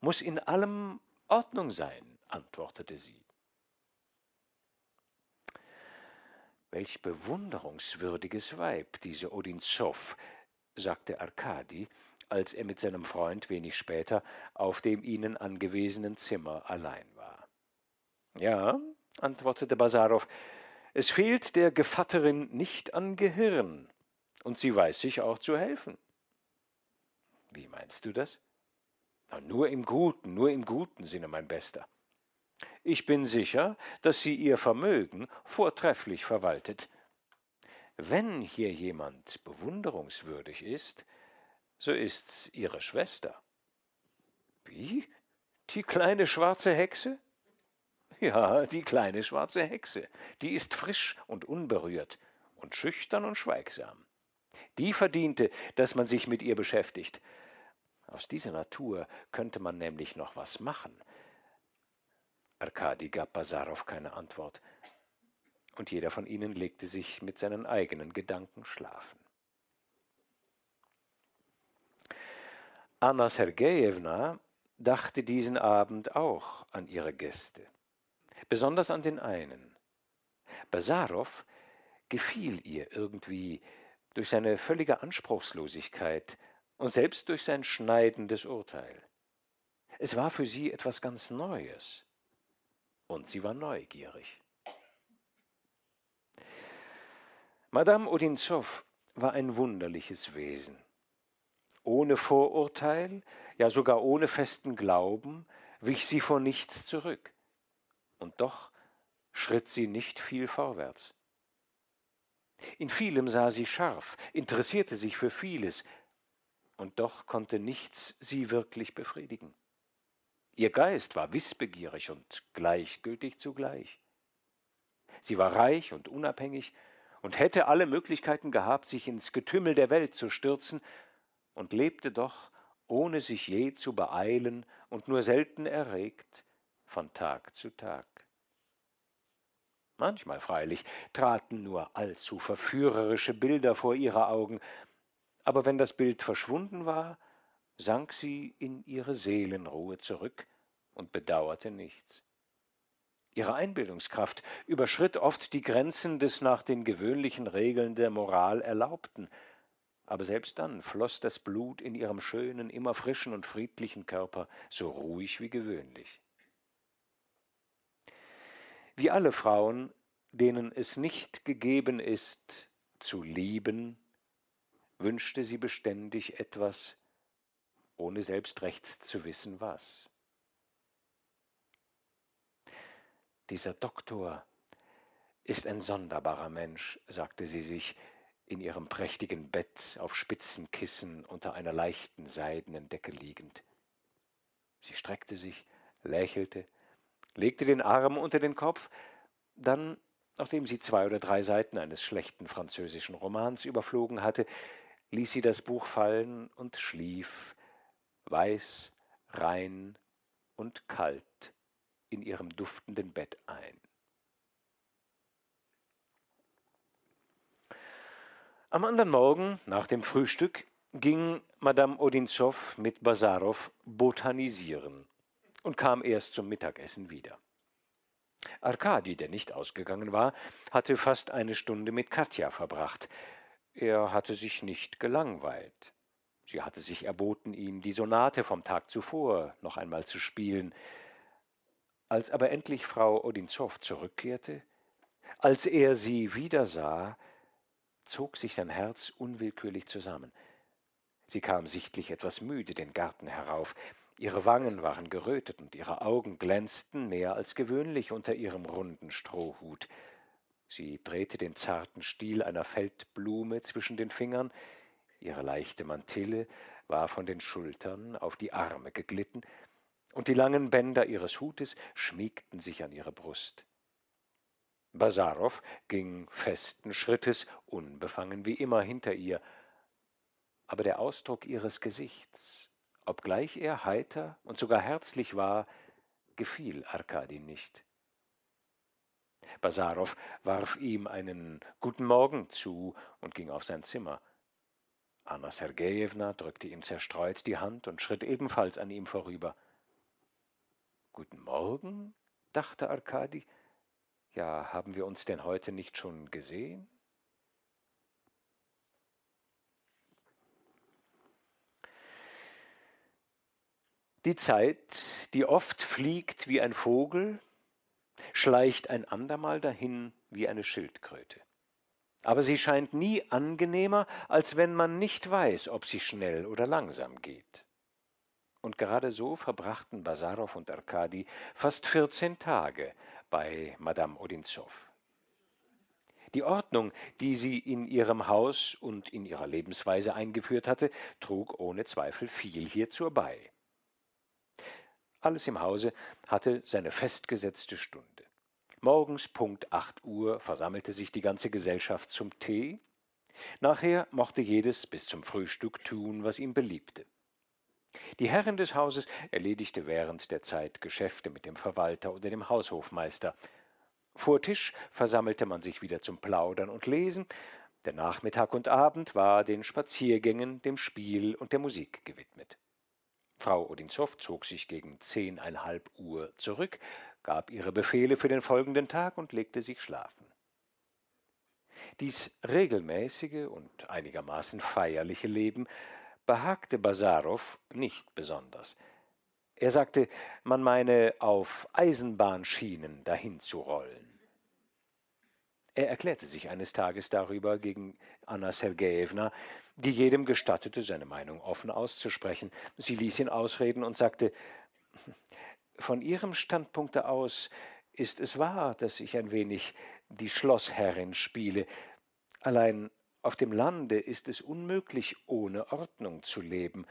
muss in allem Ordnung sein, antwortete sie. Welch bewunderungswürdiges Weib, diese Odinzow, sagte Arkadi, als er mit seinem Freund wenig später auf dem ihnen angewesenen Zimmer allein war. Ja, antwortete Basarow, es fehlt der Gevatterin nicht an Gehirn, und sie weiß sich auch zu helfen. Wie meinst du das? Na, nur im Guten, nur im guten Sinne, mein Bester. Ich bin sicher, dass sie ihr Vermögen vortrefflich verwaltet. Wenn hier jemand bewunderungswürdig ist, so ist's ihre Schwester. Wie? Die kleine schwarze Hexe? Ja, die kleine schwarze Hexe. Die ist frisch und unberührt und schüchtern und schweigsam. Die verdiente, dass man sich mit ihr beschäftigt. Aus dieser Natur könnte man nämlich noch was machen. Arkadi gab Basarow keine Antwort, und jeder von ihnen legte sich mit seinen eigenen Gedanken schlafen. Anna Sergejewna dachte diesen Abend auch an ihre Gäste, besonders an den einen. Basarow gefiel ihr irgendwie durch seine völlige Anspruchslosigkeit und selbst durch sein schneidendes Urteil. Es war für sie etwas ganz Neues, und sie war neugierig. Madame Odinzow war ein wunderliches Wesen. Ohne Vorurteil, ja sogar ohne festen Glauben, wich sie vor nichts zurück. Und doch schritt sie nicht viel vorwärts. In vielem sah sie scharf, interessierte sich für vieles, und doch konnte nichts sie wirklich befriedigen. Ihr Geist war wissbegierig und gleichgültig zugleich. Sie war reich und unabhängig und hätte alle Möglichkeiten gehabt, sich ins Getümmel der Welt zu stürzen, und lebte doch, ohne sich je zu beeilen und nur selten erregt, von Tag zu Tag. Manchmal freilich traten nur allzu verführerische Bilder vor ihre Augen, aber wenn das Bild verschwunden war, sank sie in ihre Seelenruhe zurück und bedauerte nichts. Ihre Einbildungskraft überschritt oft die Grenzen des nach den gewöhnlichen Regeln der Moral Erlaubten, aber selbst dann floss das Blut in ihrem schönen, immer frischen und friedlichen Körper so ruhig wie gewöhnlich. Wie alle Frauen, denen es nicht gegeben ist, zu lieben, wünschte sie beständig etwas, ohne selbst recht zu wissen was. Dieser Doktor ist ein sonderbarer Mensch, sagte sie sich, in ihrem prächtigen Bett auf spitzen Kissen unter einer leichten seidenen Decke liegend. Sie streckte sich, lächelte, legte den Arm unter den Kopf, dann, nachdem sie zwei oder drei Seiten eines schlechten französischen Romans überflogen hatte, ließ sie das Buch fallen und schlief, weiß, rein und kalt in ihrem duftenden Bett ein. Am anderen Morgen, nach dem Frühstück, ging Madame Odinzow mit Basarow botanisieren und kam erst zum Mittagessen wieder. Arkadi, der nicht ausgegangen war, hatte fast eine Stunde mit Katja verbracht. Er hatte sich nicht gelangweilt. Sie hatte sich erboten, ihm die Sonate vom Tag zuvor noch einmal zu spielen. Als aber endlich Frau Odinzow zurückkehrte, als er sie wiedersah, zog sich sein Herz unwillkürlich zusammen. Sie kam sichtlich etwas müde den Garten herauf. Ihre Wangen waren gerötet und ihre Augen glänzten mehr als gewöhnlich unter ihrem runden Strohhut. Sie drehte den zarten Stiel einer Feldblume zwischen den Fingern, ihre leichte Mantille war von den Schultern auf die Arme geglitten, und die langen Bänder ihres Hutes schmiegten sich an ihre Brust. Basarow ging festen Schrittes, unbefangen wie immer hinter ihr, aber der Ausdruck ihres Gesichts, obgleich er heiter und sogar herzlich war, gefiel Arkadi nicht. Basarow warf ihm einen Guten Morgen zu und ging auf sein Zimmer. Anna Sergejewna drückte ihm zerstreut die Hand und schritt ebenfalls an ihm vorüber. Guten Morgen? dachte Arkadi. Ja, haben wir uns denn heute nicht schon gesehen? Die Zeit, die oft fliegt wie ein Vogel, schleicht ein andermal dahin wie eine Schildkröte. Aber sie scheint nie angenehmer, als wenn man nicht weiß, ob sie schnell oder langsam geht. Und gerade so verbrachten Basarow und Arkadi fast vierzehn Tage bei Madame Odinzow. Die Ordnung, die sie in ihrem Haus und in ihrer Lebensweise eingeführt hatte, trug ohne Zweifel viel hierzu bei. Alles im Hause hatte seine festgesetzte Stunde. Morgens Punkt acht Uhr versammelte sich die ganze Gesellschaft zum Tee. Nachher mochte jedes bis zum Frühstück tun, was ihm beliebte. Die Herrin des Hauses erledigte während der Zeit Geschäfte mit dem Verwalter oder dem Haushofmeister. Vor Tisch versammelte man sich wieder zum Plaudern und Lesen. Der Nachmittag und Abend war den Spaziergängen, dem Spiel und der Musik gewidmet. Frau Odinzow zog sich gegen zehneinhalb Uhr zurück, gab ihre Befehle für den folgenden Tag und legte sich schlafen. Dies regelmäßige und einigermaßen feierliche Leben behagte Basarow nicht besonders. Er sagte, man meine auf Eisenbahnschienen dahin zu rollen. Er erklärte sich eines Tages darüber gegen Anna Sergejewna, die jedem gestattete, seine Meinung offen auszusprechen. Sie ließ ihn ausreden und sagte, von Ihrem Standpunkte aus ist es wahr, dass ich ein wenig die Schlossherrin spiele. Allein auf dem Lande ist es unmöglich, ohne Ordnung zu leben.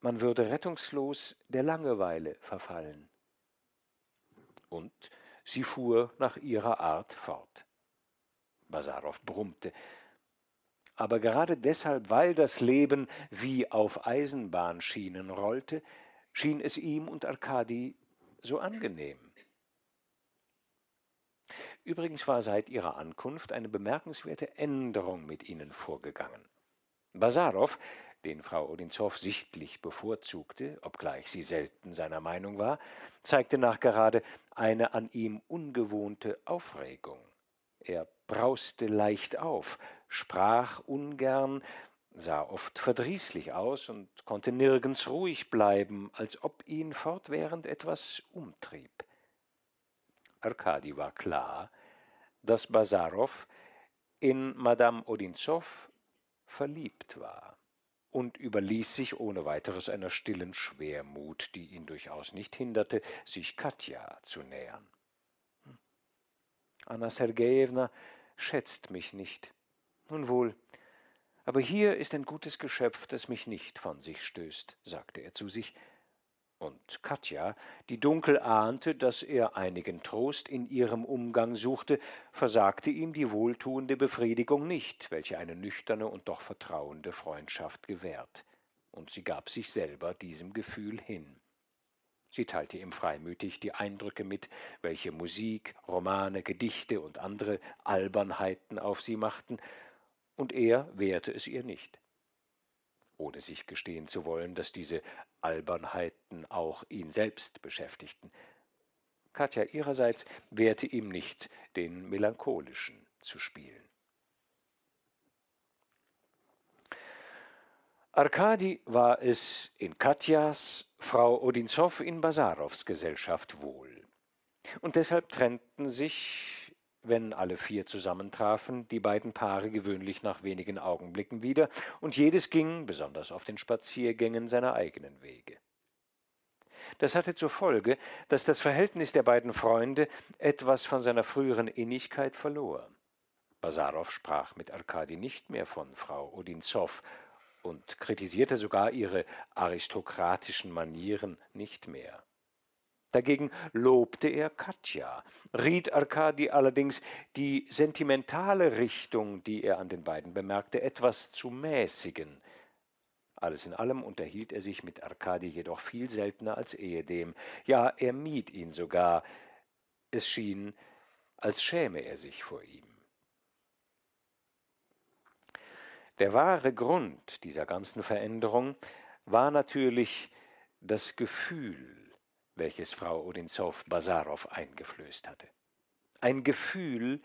Man würde rettungslos der Langeweile verfallen. Und sie fuhr nach ihrer Art fort. Basarow brummte. Aber gerade deshalb, weil das Leben wie auf Eisenbahnschienen rollte, schien es ihm und Arkadi so angenehm. Übrigens war seit ihrer Ankunft eine bemerkenswerte Änderung mit ihnen vorgegangen. Basarow, den Frau Odinzow sichtlich bevorzugte, obgleich sie selten seiner Meinung war, zeigte nachgerade eine an ihm ungewohnte Aufregung. Er brauste leicht auf, sprach ungern, sah oft verdrießlich aus und konnte nirgends ruhig bleiben, als ob ihn fortwährend etwas umtrieb. Arkadi war klar, dass Basarow in Madame Odinzow verliebt war und überließ sich ohne weiteres einer stillen Schwermut, die ihn durchaus nicht hinderte, sich Katja zu nähern. Hm. Anna Sergejewna schätzt mich nicht. Nun wohl, aber hier ist ein gutes Geschöpf, das mich nicht von sich stößt, sagte er zu sich, und Katja, die dunkel ahnte, dass er einigen Trost in ihrem Umgang suchte, versagte ihm die wohltuende Befriedigung nicht, welche eine nüchterne und doch vertrauende Freundschaft gewährt, und sie gab sich selber diesem Gefühl hin. Sie teilte ihm freimütig die Eindrücke mit, welche Musik, Romane, Gedichte und andere Albernheiten auf sie machten, und er wehrte es ihr nicht ohne sich gestehen zu wollen, dass diese Albernheiten auch ihn selbst beschäftigten. Katja ihrerseits wehrte ihm nicht, den melancholischen zu spielen. Arkadi war es in Katjas, Frau Odinzow in Basarows Gesellschaft wohl. Und deshalb trennten sich wenn alle vier zusammentrafen, die beiden Paare gewöhnlich nach wenigen Augenblicken wieder, und jedes ging, besonders auf den Spaziergängen, seiner eigenen Wege. Das hatte zur Folge, dass das Verhältnis der beiden Freunde etwas von seiner früheren Innigkeit verlor. Basarow sprach mit Arkadi nicht mehr von Frau Odinzow und kritisierte sogar ihre aristokratischen Manieren nicht mehr. Dagegen lobte er Katja, riet Arkadi allerdings, die sentimentale Richtung, die er an den beiden bemerkte, etwas zu mäßigen. Alles in allem unterhielt er sich mit Arkadi jedoch viel seltener als ehedem. Ja, er mied ihn sogar. Es schien, als schäme er sich vor ihm. Der wahre Grund dieser ganzen Veränderung war natürlich das Gefühl, welches Frau Odinzow Basarow eingeflößt hatte. Ein Gefühl,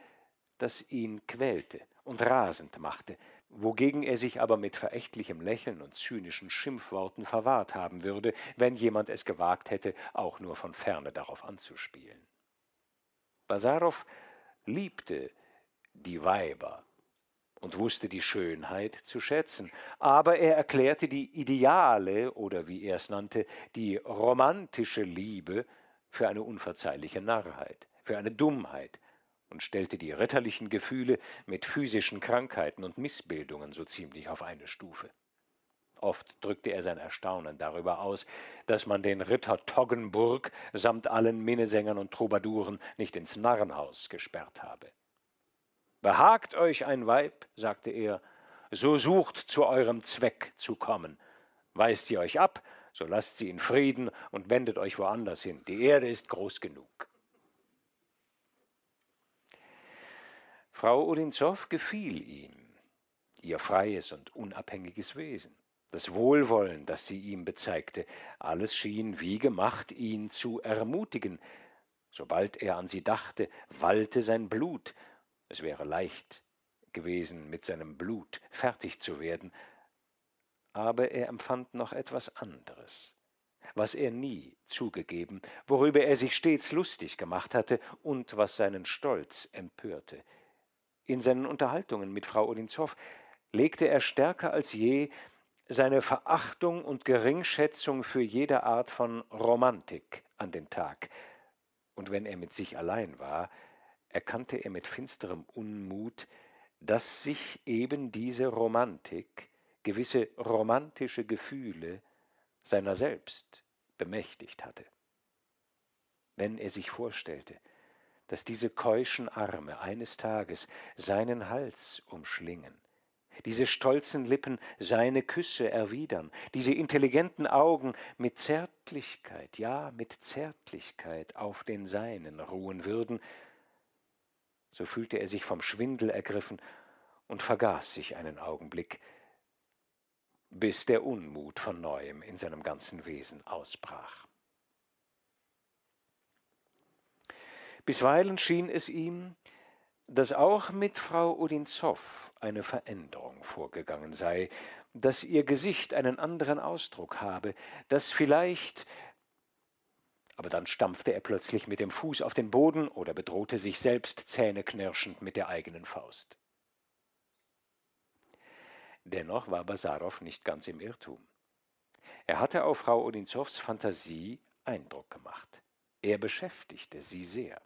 das ihn quälte und rasend machte, wogegen er sich aber mit verächtlichem Lächeln und zynischen Schimpfworten verwahrt haben würde, wenn jemand es gewagt hätte, auch nur von ferne darauf anzuspielen. Basarow liebte die Weiber und wusste die Schönheit zu schätzen, aber er erklärte die ideale oder wie er es nannte, die romantische Liebe für eine unverzeihliche Narrheit, für eine Dummheit und stellte die ritterlichen Gefühle mit physischen Krankheiten und Missbildungen so ziemlich auf eine Stufe. Oft drückte er sein Erstaunen darüber aus, dass man den Ritter Toggenburg samt allen Minnesängern und Troubadouren nicht ins Narrenhaus gesperrt habe. Behagt euch ein Weib, sagte er, so sucht zu eurem Zweck zu kommen. Weist sie euch ab, so lasst sie in Frieden und wendet euch woanders hin. Die Erde ist groß genug. Frau Odinzow gefiel ihm, ihr freies und unabhängiges Wesen, das Wohlwollen, das sie ihm bezeigte, alles schien wie gemacht, ihn zu ermutigen. Sobald er an sie dachte, wallte sein Blut, es wäre leicht gewesen, mit seinem Blut fertig zu werden, aber er empfand noch etwas anderes, was er nie zugegeben, worüber er sich stets lustig gemacht hatte und was seinen Stolz empörte. In seinen Unterhaltungen mit Frau Odinzow legte er stärker als je seine Verachtung und Geringschätzung für jede Art von Romantik an den Tag, und wenn er mit sich allein war, erkannte er mit finsterem Unmut, dass sich eben diese Romantik, gewisse romantische Gefühle seiner selbst bemächtigt hatte. Wenn er sich vorstellte, dass diese keuschen Arme eines Tages seinen Hals umschlingen, diese stolzen Lippen seine Küsse erwidern, diese intelligenten Augen mit Zärtlichkeit, ja mit Zärtlichkeit auf den seinen ruhen würden, so fühlte er sich vom Schwindel ergriffen und vergaß sich einen Augenblick, bis der Unmut von neuem in seinem ganzen Wesen ausbrach. Bisweilen schien es ihm, dass auch mit Frau Odinzow eine Veränderung vorgegangen sei, dass ihr Gesicht einen anderen Ausdruck habe, dass vielleicht aber dann stampfte er plötzlich mit dem Fuß auf den Boden oder bedrohte sich selbst zähneknirschend mit der eigenen Faust. Dennoch war Basarow nicht ganz im Irrtum. Er hatte auf Frau Odinzows Fantasie Eindruck gemacht. Er beschäftigte sie sehr.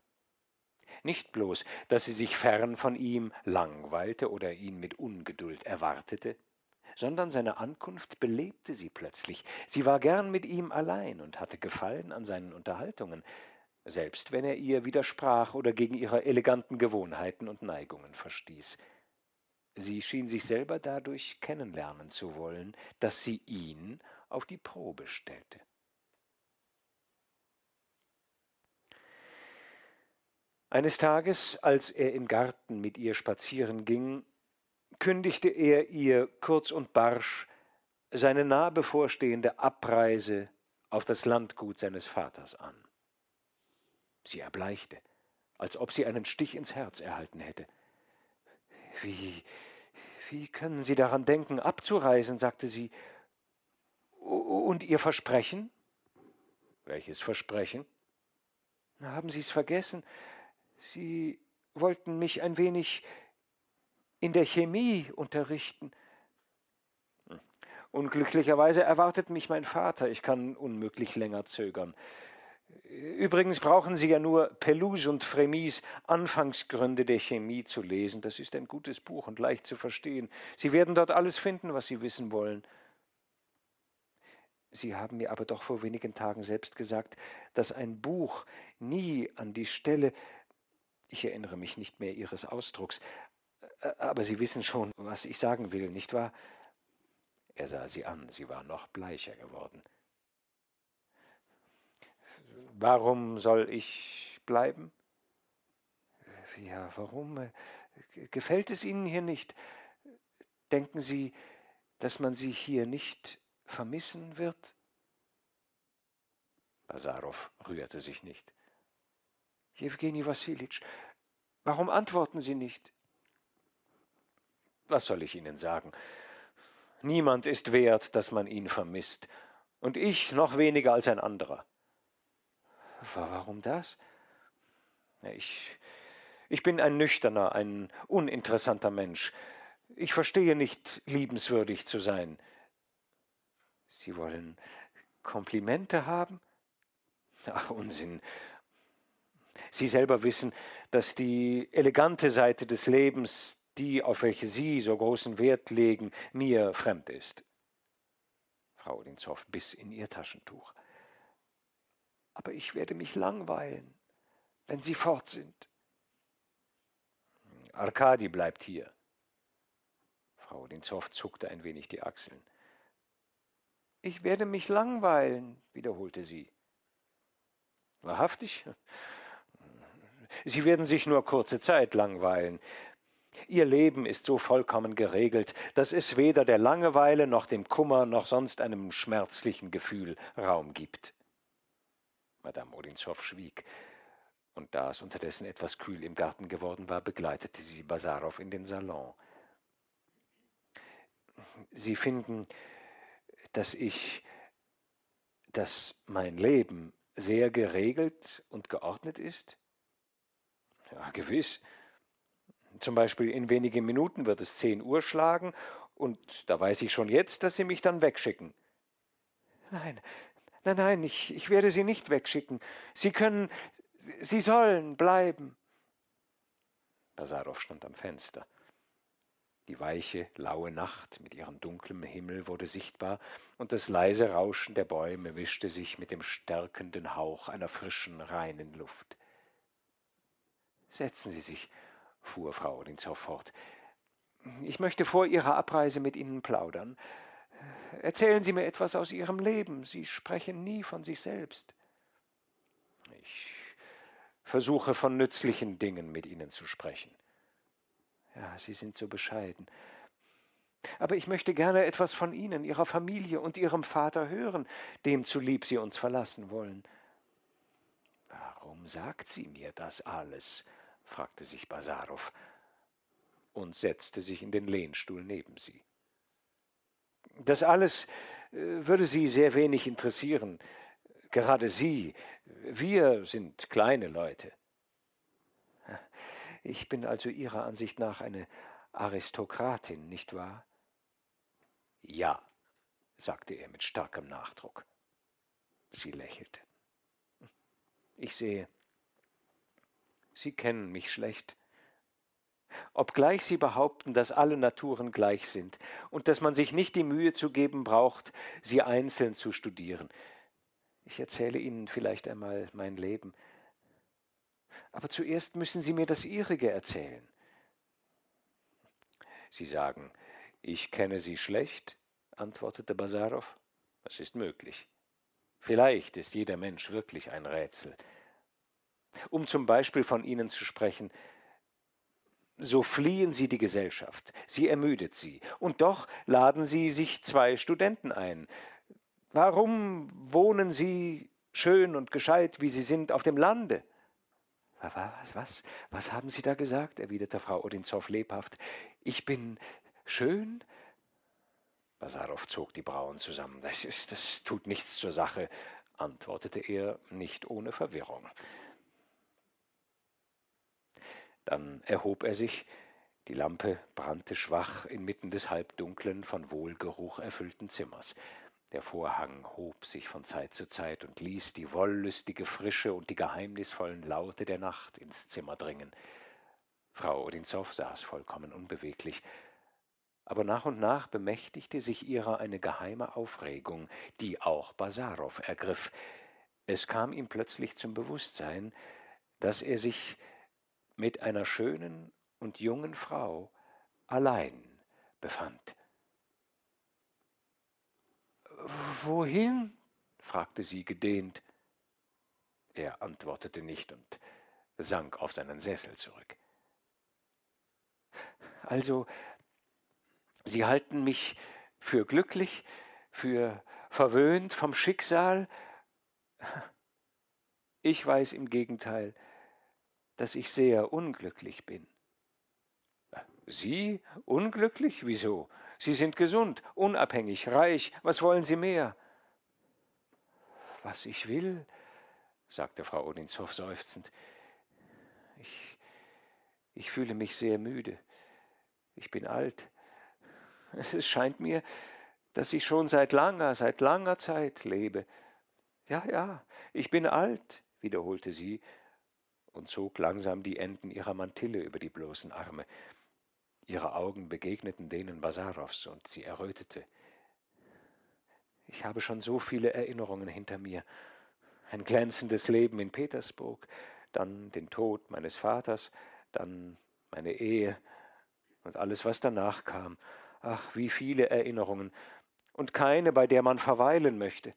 Nicht bloß, dass sie sich fern von ihm langweilte oder ihn mit Ungeduld erwartete, sondern seine Ankunft belebte sie plötzlich. Sie war gern mit ihm allein und hatte Gefallen an seinen Unterhaltungen, selbst wenn er ihr widersprach oder gegen ihre eleganten Gewohnheiten und Neigungen verstieß. Sie schien sich selber dadurch kennenlernen zu wollen, dass sie ihn auf die Probe stellte. Eines Tages, als er im Garten mit ihr spazieren ging, kündigte er ihr kurz und barsch seine nah bevorstehende Abreise auf das Landgut seines Vaters an. Sie erbleichte, als ob sie einen Stich ins Herz erhalten hätte. Wie, wie können Sie daran denken, abzureisen? sagte sie. Und Ihr Versprechen? Welches Versprechen? Haben Sie es vergessen? Sie wollten mich ein wenig in der Chemie unterrichten. Hm. Unglücklicherweise erwartet mich mein Vater. Ich kann unmöglich länger zögern. Übrigens brauchen Sie ja nur Pelouse und Fremis Anfangsgründe der Chemie zu lesen. Das ist ein gutes Buch und leicht zu verstehen. Sie werden dort alles finden, was Sie wissen wollen. Sie haben mir aber doch vor wenigen Tagen selbst gesagt, dass ein Buch nie an die Stelle, ich erinnere mich nicht mehr Ihres Ausdrucks, aber Sie wissen schon, was ich sagen will, nicht wahr? Er sah sie an, sie war noch bleicher geworden. Warum soll ich bleiben? Ja, warum? Gefällt es Ihnen hier nicht? Denken Sie, dass man Sie hier nicht vermissen wird? Basarow rührte sich nicht. Jewgeni Wassilitsch, warum antworten Sie nicht? Was soll ich Ihnen sagen? Niemand ist wert, dass man ihn vermisst, und ich noch weniger als ein anderer. Warum das? Ich, ich bin ein nüchterner, ein uninteressanter Mensch. Ich verstehe nicht, liebenswürdig zu sein. Sie wollen Komplimente haben? Ach, Unsinn. Sie selber wissen, dass die elegante Seite des Lebens, die, auf welche Sie so großen Wert legen, mir fremd ist. Frau Odinzow biss in ihr Taschentuch aber ich werde mich langweilen, wenn Sie fort sind. Arkadi bleibt hier. Frau Odinzow zuckte ein wenig die Achseln. Ich werde mich langweilen, wiederholte sie. Wahrhaftig? Sie werden sich nur kurze Zeit langweilen. Ihr Leben ist so vollkommen geregelt, dass es weder der Langeweile noch dem Kummer noch sonst einem schmerzlichen Gefühl Raum gibt. Madame Odinzow schwieg, und da es unterdessen etwas kühl im Garten geworden war, begleitete sie Basarow in den Salon. Sie finden, dass ich, dass mein Leben sehr geregelt und geordnet ist? Ja, gewiss. Zum Beispiel in wenigen Minuten wird es zehn Uhr schlagen, und da weiß ich schon jetzt, dass Sie mich dann wegschicken. Nein, Nein, nein, ich, ich werde Sie nicht wegschicken. Sie können, Sie sollen bleiben. Basarow stand am Fenster. Die weiche, laue Nacht mit ihrem dunklen Himmel wurde sichtbar, und das leise Rauschen der Bäume mischte sich mit dem stärkenden Hauch einer frischen, reinen Luft. Setzen Sie sich, fuhr Frau Odinzow fort. Ich möchte vor Ihrer Abreise mit Ihnen plaudern. Erzählen Sie mir etwas aus Ihrem Leben. Sie sprechen nie von sich selbst. Ich versuche von nützlichen Dingen mit Ihnen zu sprechen. Ja, Sie sind so bescheiden. Aber ich möchte gerne etwas von Ihnen, Ihrer Familie und Ihrem Vater hören, dem zulieb Sie uns verlassen wollen. Warum sagt sie mir das alles? Fragte sich Basarow und setzte sich in den Lehnstuhl neben sie. Das alles äh, würde Sie sehr wenig interessieren. Gerade Sie, wir sind kleine Leute. Ich bin also Ihrer Ansicht nach eine Aristokratin, nicht wahr? Ja, sagte er mit starkem Nachdruck. Sie lächelte. Ich sehe, Sie kennen mich schlecht obgleich sie behaupten, dass alle Naturen gleich sind und dass man sich nicht die Mühe zu geben braucht, sie einzeln zu studieren. Ich erzähle Ihnen vielleicht einmal mein Leben. Aber zuerst müssen Sie mir das Ihrige erzählen. Sie sagen, ich kenne Sie schlecht, antwortete Basarow. Das ist möglich. Vielleicht ist jeder Mensch wirklich ein Rätsel. Um zum Beispiel von Ihnen zu sprechen, so fliehen sie die Gesellschaft, sie ermüdet sie, und doch laden sie sich zwei Studenten ein. Warum wohnen sie schön und gescheit, wie sie sind, auf dem Lande? Was, was, was haben Sie da gesagt? erwiderte Frau Odinzow lebhaft. Ich bin schön? Basarow zog die Brauen zusammen. Das, ist, das tut nichts zur Sache, antwortete er, nicht ohne Verwirrung. Dann erhob er sich, die Lampe brannte schwach inmitten des halbdunklen, von Wohlgeruch erfüllten Zimmers. Der Vorhang hob sich von Zeit zu Zeit und ließ die wollüstige Frische und die geheimnisvollen Laute der Nacht ins Zimmer dringen. Frau Odinzow saß vollkommen unbeweglich, aber nach und nach bemächtigte sich ihrer eine geheime Aufregung, die auch Basarow ergriff. Es kam ihm plötzlich zum Bewusstsein, dass er sich mit einer schönen und jungen Frau allein befand. Wohin? fragte sie gedehnt. Er antwortete nicht und sank auf seinen Sessel zurück. Also, Sie halten mich für glücklich, für verwöhnt vom Schicksal? Ich weiß im Gegenteil, dass ich sehr unglücklich bin. Sie unglücklich? Wieso? Sie sind gesund, unabhängig, reich. Was wollen Sie mehr? Was ich will, sagte Frau Odinzow seufzend. Ich, ich fühle mich sehr müde. Ich bin alt. Es scheint mir, dass ich schon seit langer, seit langer Zeit lebe. Ja, ja, ich bin alt, wiederholte sie und zog langsam die Enden ihrer Mantille über die bloßen Arme. Ihre Augen begegneten denen Basarows und sie errötete. Ich habe schon so viele Erinnerungen hinter mir. Ein glänzendes Leben in Petersburg, dann den Tod meines Vaters, dann meine Ehe und alles, was danach kam. Ach, wie viele Erinnerungen, und keine, bei der man verweilen möchte.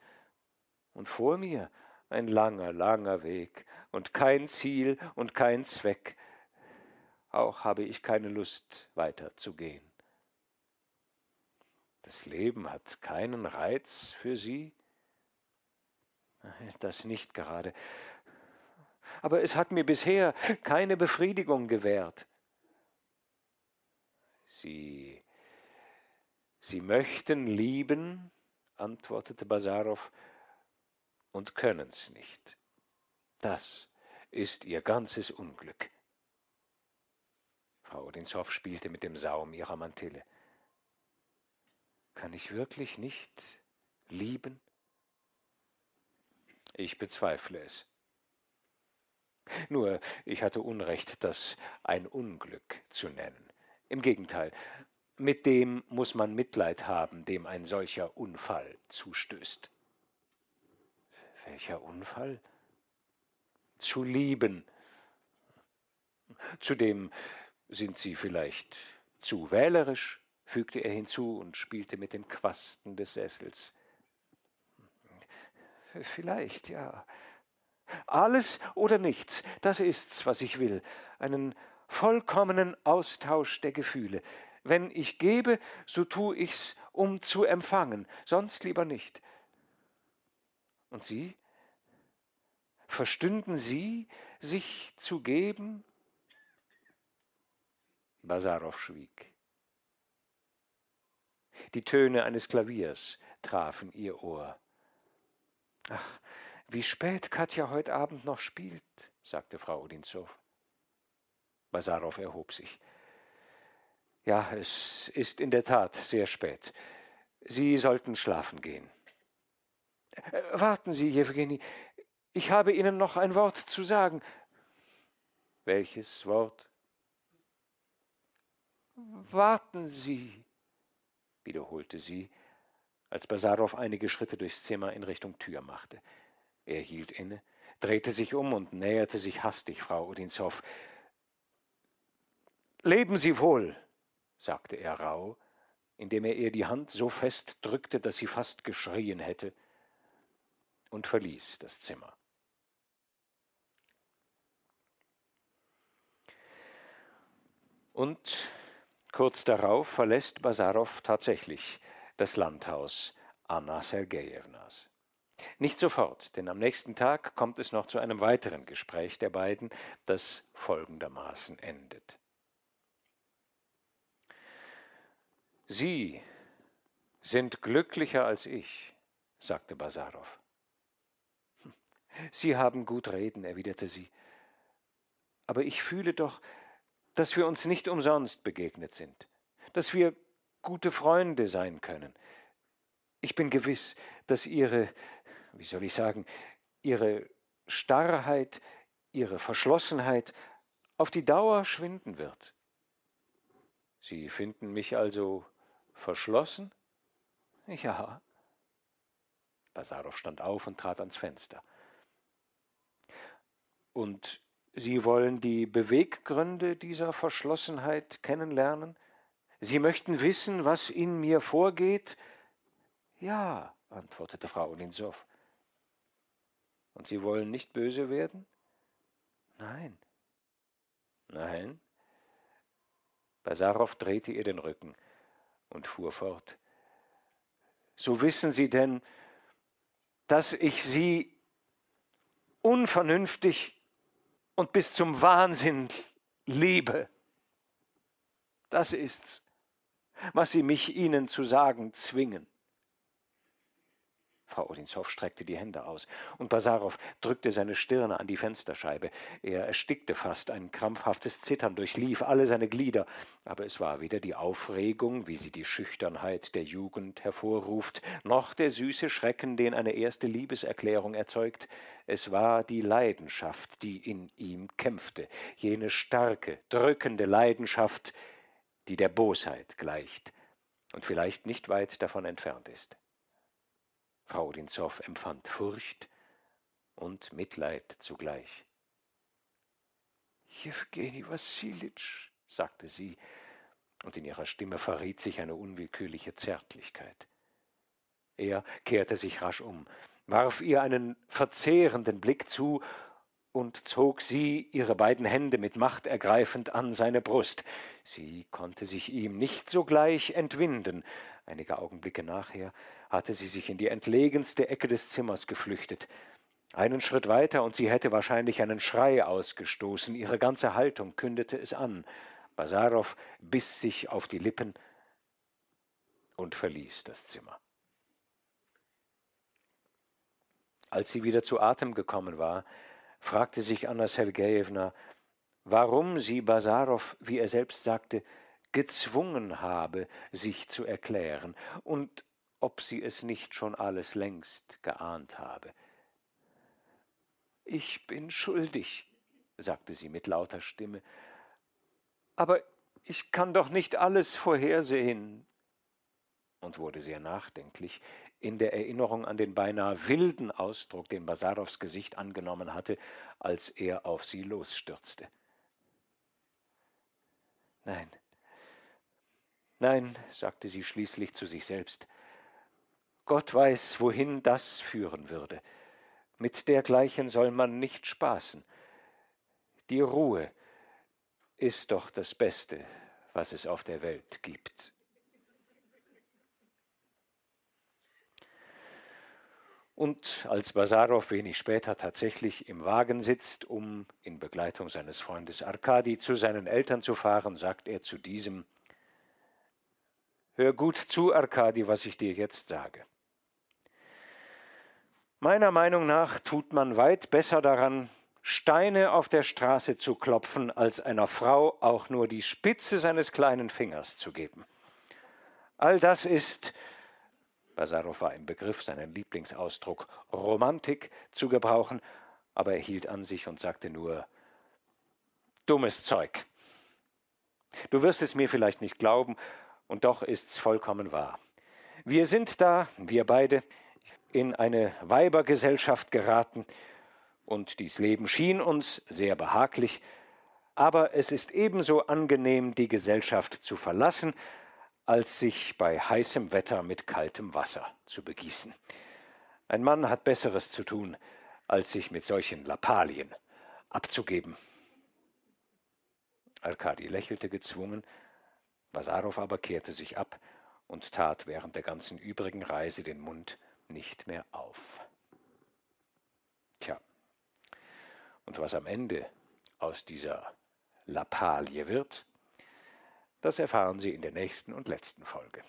Und vor mir ein langer, langer Weg, und kein Ziel und kein Zweck, auch habe ich keine Lust weiter zu gehen. Das Leben hat keinen Reiz für Sie? Das nicht gerade. Aber es hat mir bisher keine Befriedigung gewährt. Sie, Sie möchten lieben, antwortete Basarow, und können's nicht. Das ist Ihr ganzes Unglück. Frau Odinzow spielte mit dem Saum ihrer Mantille. Kann ich wirklich nicht lieben? Ich bezweifle es. Nur, ich hatte Unrecht, das ein Unglück zu nennen. Im Gegenteil, mit dem muss man Mitleid haben, dem ein solcher Unfall zustößt. Welcher Unfall? Zu lieben. Zudem sind Sie vielleicht zu wählerisch? fügte er hinzu und spielte mit den Quasten des Sessels. Vielleicht, ja. Alles oder nichts, das ist's, was ich will. Einen vollkommenen Austausch der Gefühle. Wenn ich gebe, so tu ich's, um zu empfangen, sonst lieber nicht. Und Sie? Verstünden Sie, sich zu geben? Basarow schwieg. Die Töne eines Klaviers trafen ihr Ohr. Ach, wie spät Katja heute Abend noch spielt, sagte Frau Odinzow. Basarow erhob sich. Ja, es ist in der Tat sehr spät. Sie sollten schlafen gehen. Äh, warten Sie, Jewgeni, ich habe Ihnen noch ein Wort zu sagen. Welches Wort? Warten Sie, wiederholte sie, als Basarow einige Schritte durchs Zimmer in Richtung Tür machte. Er hielt inne, drehte sich um und näherte sich hastig Frau Odinzow. Leben Sie wohl, sagte er rauh, indem er ihr die Hand so fest drückte, dass sie fast geschrien hätte, und verließ das Zimmer. Und Kurz darauf verlässt Basarow tatsächlich das Landhaus Anna Sergejewnas. Nicht sofort, denn am nächsten Tag kommt es noch zu einem weiteren Gespräch der beiden, das folgendermaßen endet. Sie sind glücklicher als ich, sagte Basarow. Sie haben gut reden, erwiderte sie. Aber ich fühle doch, dass wir uns nicht umsonst begegnet sind, dass wir gute Freunde sein können. Ich bin gewiss, dass Ihre, wie soll ich sagen, Ihre Starrheit, Ihre Verschlossenheit auf die Dauer schwinden wird. Sie finden mich also verschlossen? Ja. Basarow stand auf und trat ans Fenster. Und Sie wollen die Beweggründe dieser Verschlossenheit kennenlernen? Sie möchten wissen, was in mir vorgeht? Ja, antwortete Frau Ulinsow. Und Sie wollen nicht böse werden? Nein. Nein. Basarow drehte ihr den Rücken und fuhr fort. So wissen Sie denn, dass ich Sie unvernünftig und bis zum Wahnsinn liebe. Das ist's, was Sie mich Ihnen zu sagen zwingen. Frau Odinsow streckte die Hände aus, und Basarow drückte seine Stirne an die Fensterscheibe. Er erstickte fast, ein krampfhaftes Zittern durchlief alle seine Glieder, aber es war weder die Aufregung, wie sie die Schüchternheit der Jugend hervorruft, noch der süße Schrecken, den eine erste Liebeserklärung erzeugt, es war die Leidenschaft, die in ihm kämpfte, jene starke, drückende Leidenschaft, die der Bosheit gleicht und vielleicht nicht weit davon entfernt ist. Frau Odinzow empfand Furcht und Mitleid zugleich. Jewgeni Wassilitsch, sagte sie, und in ihrer Stimme verriet sich eine unwillkürliche Zärtlichkeit. Er kehrte sich rasch um, warf ihr einen verzehrenden Blick zu und zog sie, ihre beiden Hände mit Macht ergreifend, an seine Brust. Sie konnte sich ihm nicht sogleich entwinden. Einige Augenblicke nachher hatte sie sich in die entlegenste Ecke des Zimmers geflüchtet. Einen Schritt weiter und sie hätte wahrscheinlich einen Schrei ausgestoßen. Ihre ganze Haltung kündete es an. Basarow biss sich auf die Lippen und verließ das Zimmer. Als sie wieder zu Atem gekommen war, fragte sich Anna Sergejewna, warum sie Basarow, wie er selbst sagte, gezwungen habe, sich zu erklären und ob sie es nicht schon alles längst geahnt habe. Ich bin schuldig, sagte sie mit lauter Stimme, aber ich kann doch nicht alles vorhersehen, und wurde sehr nachdenklich in der Erinnerung an den beinahe wilden Ausdruck, den Basarows Gesicht angenommen hatte, als er auf sie losstürzte. Nein, nein, sagte sie schließlich zu sich selbst, Gott weiß, wohin das führen würde. Mit dergleichen soll man nicht spaßen. Die Ruhe ist doch das Beste, was es auf der Welt gibt. Und als Basarow wenig später tatsächlich im Wagen sitzt, um in Begleitung seines Freundes Arkadi zu seinen Eltern zu fahren, sagt er zu diesem Hör gut zu, Arkadi, was ich dir jetzt sage. Meiner Meinung nach tut man weit besser daran, Steine auf der Straße zu klopfen, als einer Frau auch nur die Spitze seines kleinen Fingers zu geben. All das ist, Basarow war im Begriff, seinen Lieblingsausdruck Romantik zu gebrauchen, aber er hielt an sich und sagte nur dummes Zeug. Du wirst es mir vielleicht nicht glauben, und doch ist's vollkommen wahr. Wir sind da, wir beide, in eine Weibergesellschaft geraten, und dies Leben schien uns sehr behaglich, aber es ist ebenso angenehm, die Gesellschaft zu verlassen, als sich bei heißem Wetter mit kaltem Wasser zu begießen. Ein Mann hat Besseres zu tun, als sich mit solchen Lappalien abzugeben. Arkadi lächelte gezwungen, Basarow aber kehrte sich ab und tat während der ganzen übrigen Reise den Mund nicht mehr auf. Tja, und was am Ende aus dieser Lappalie wird, das erfahren Sie in der nächsten und letzten Folge.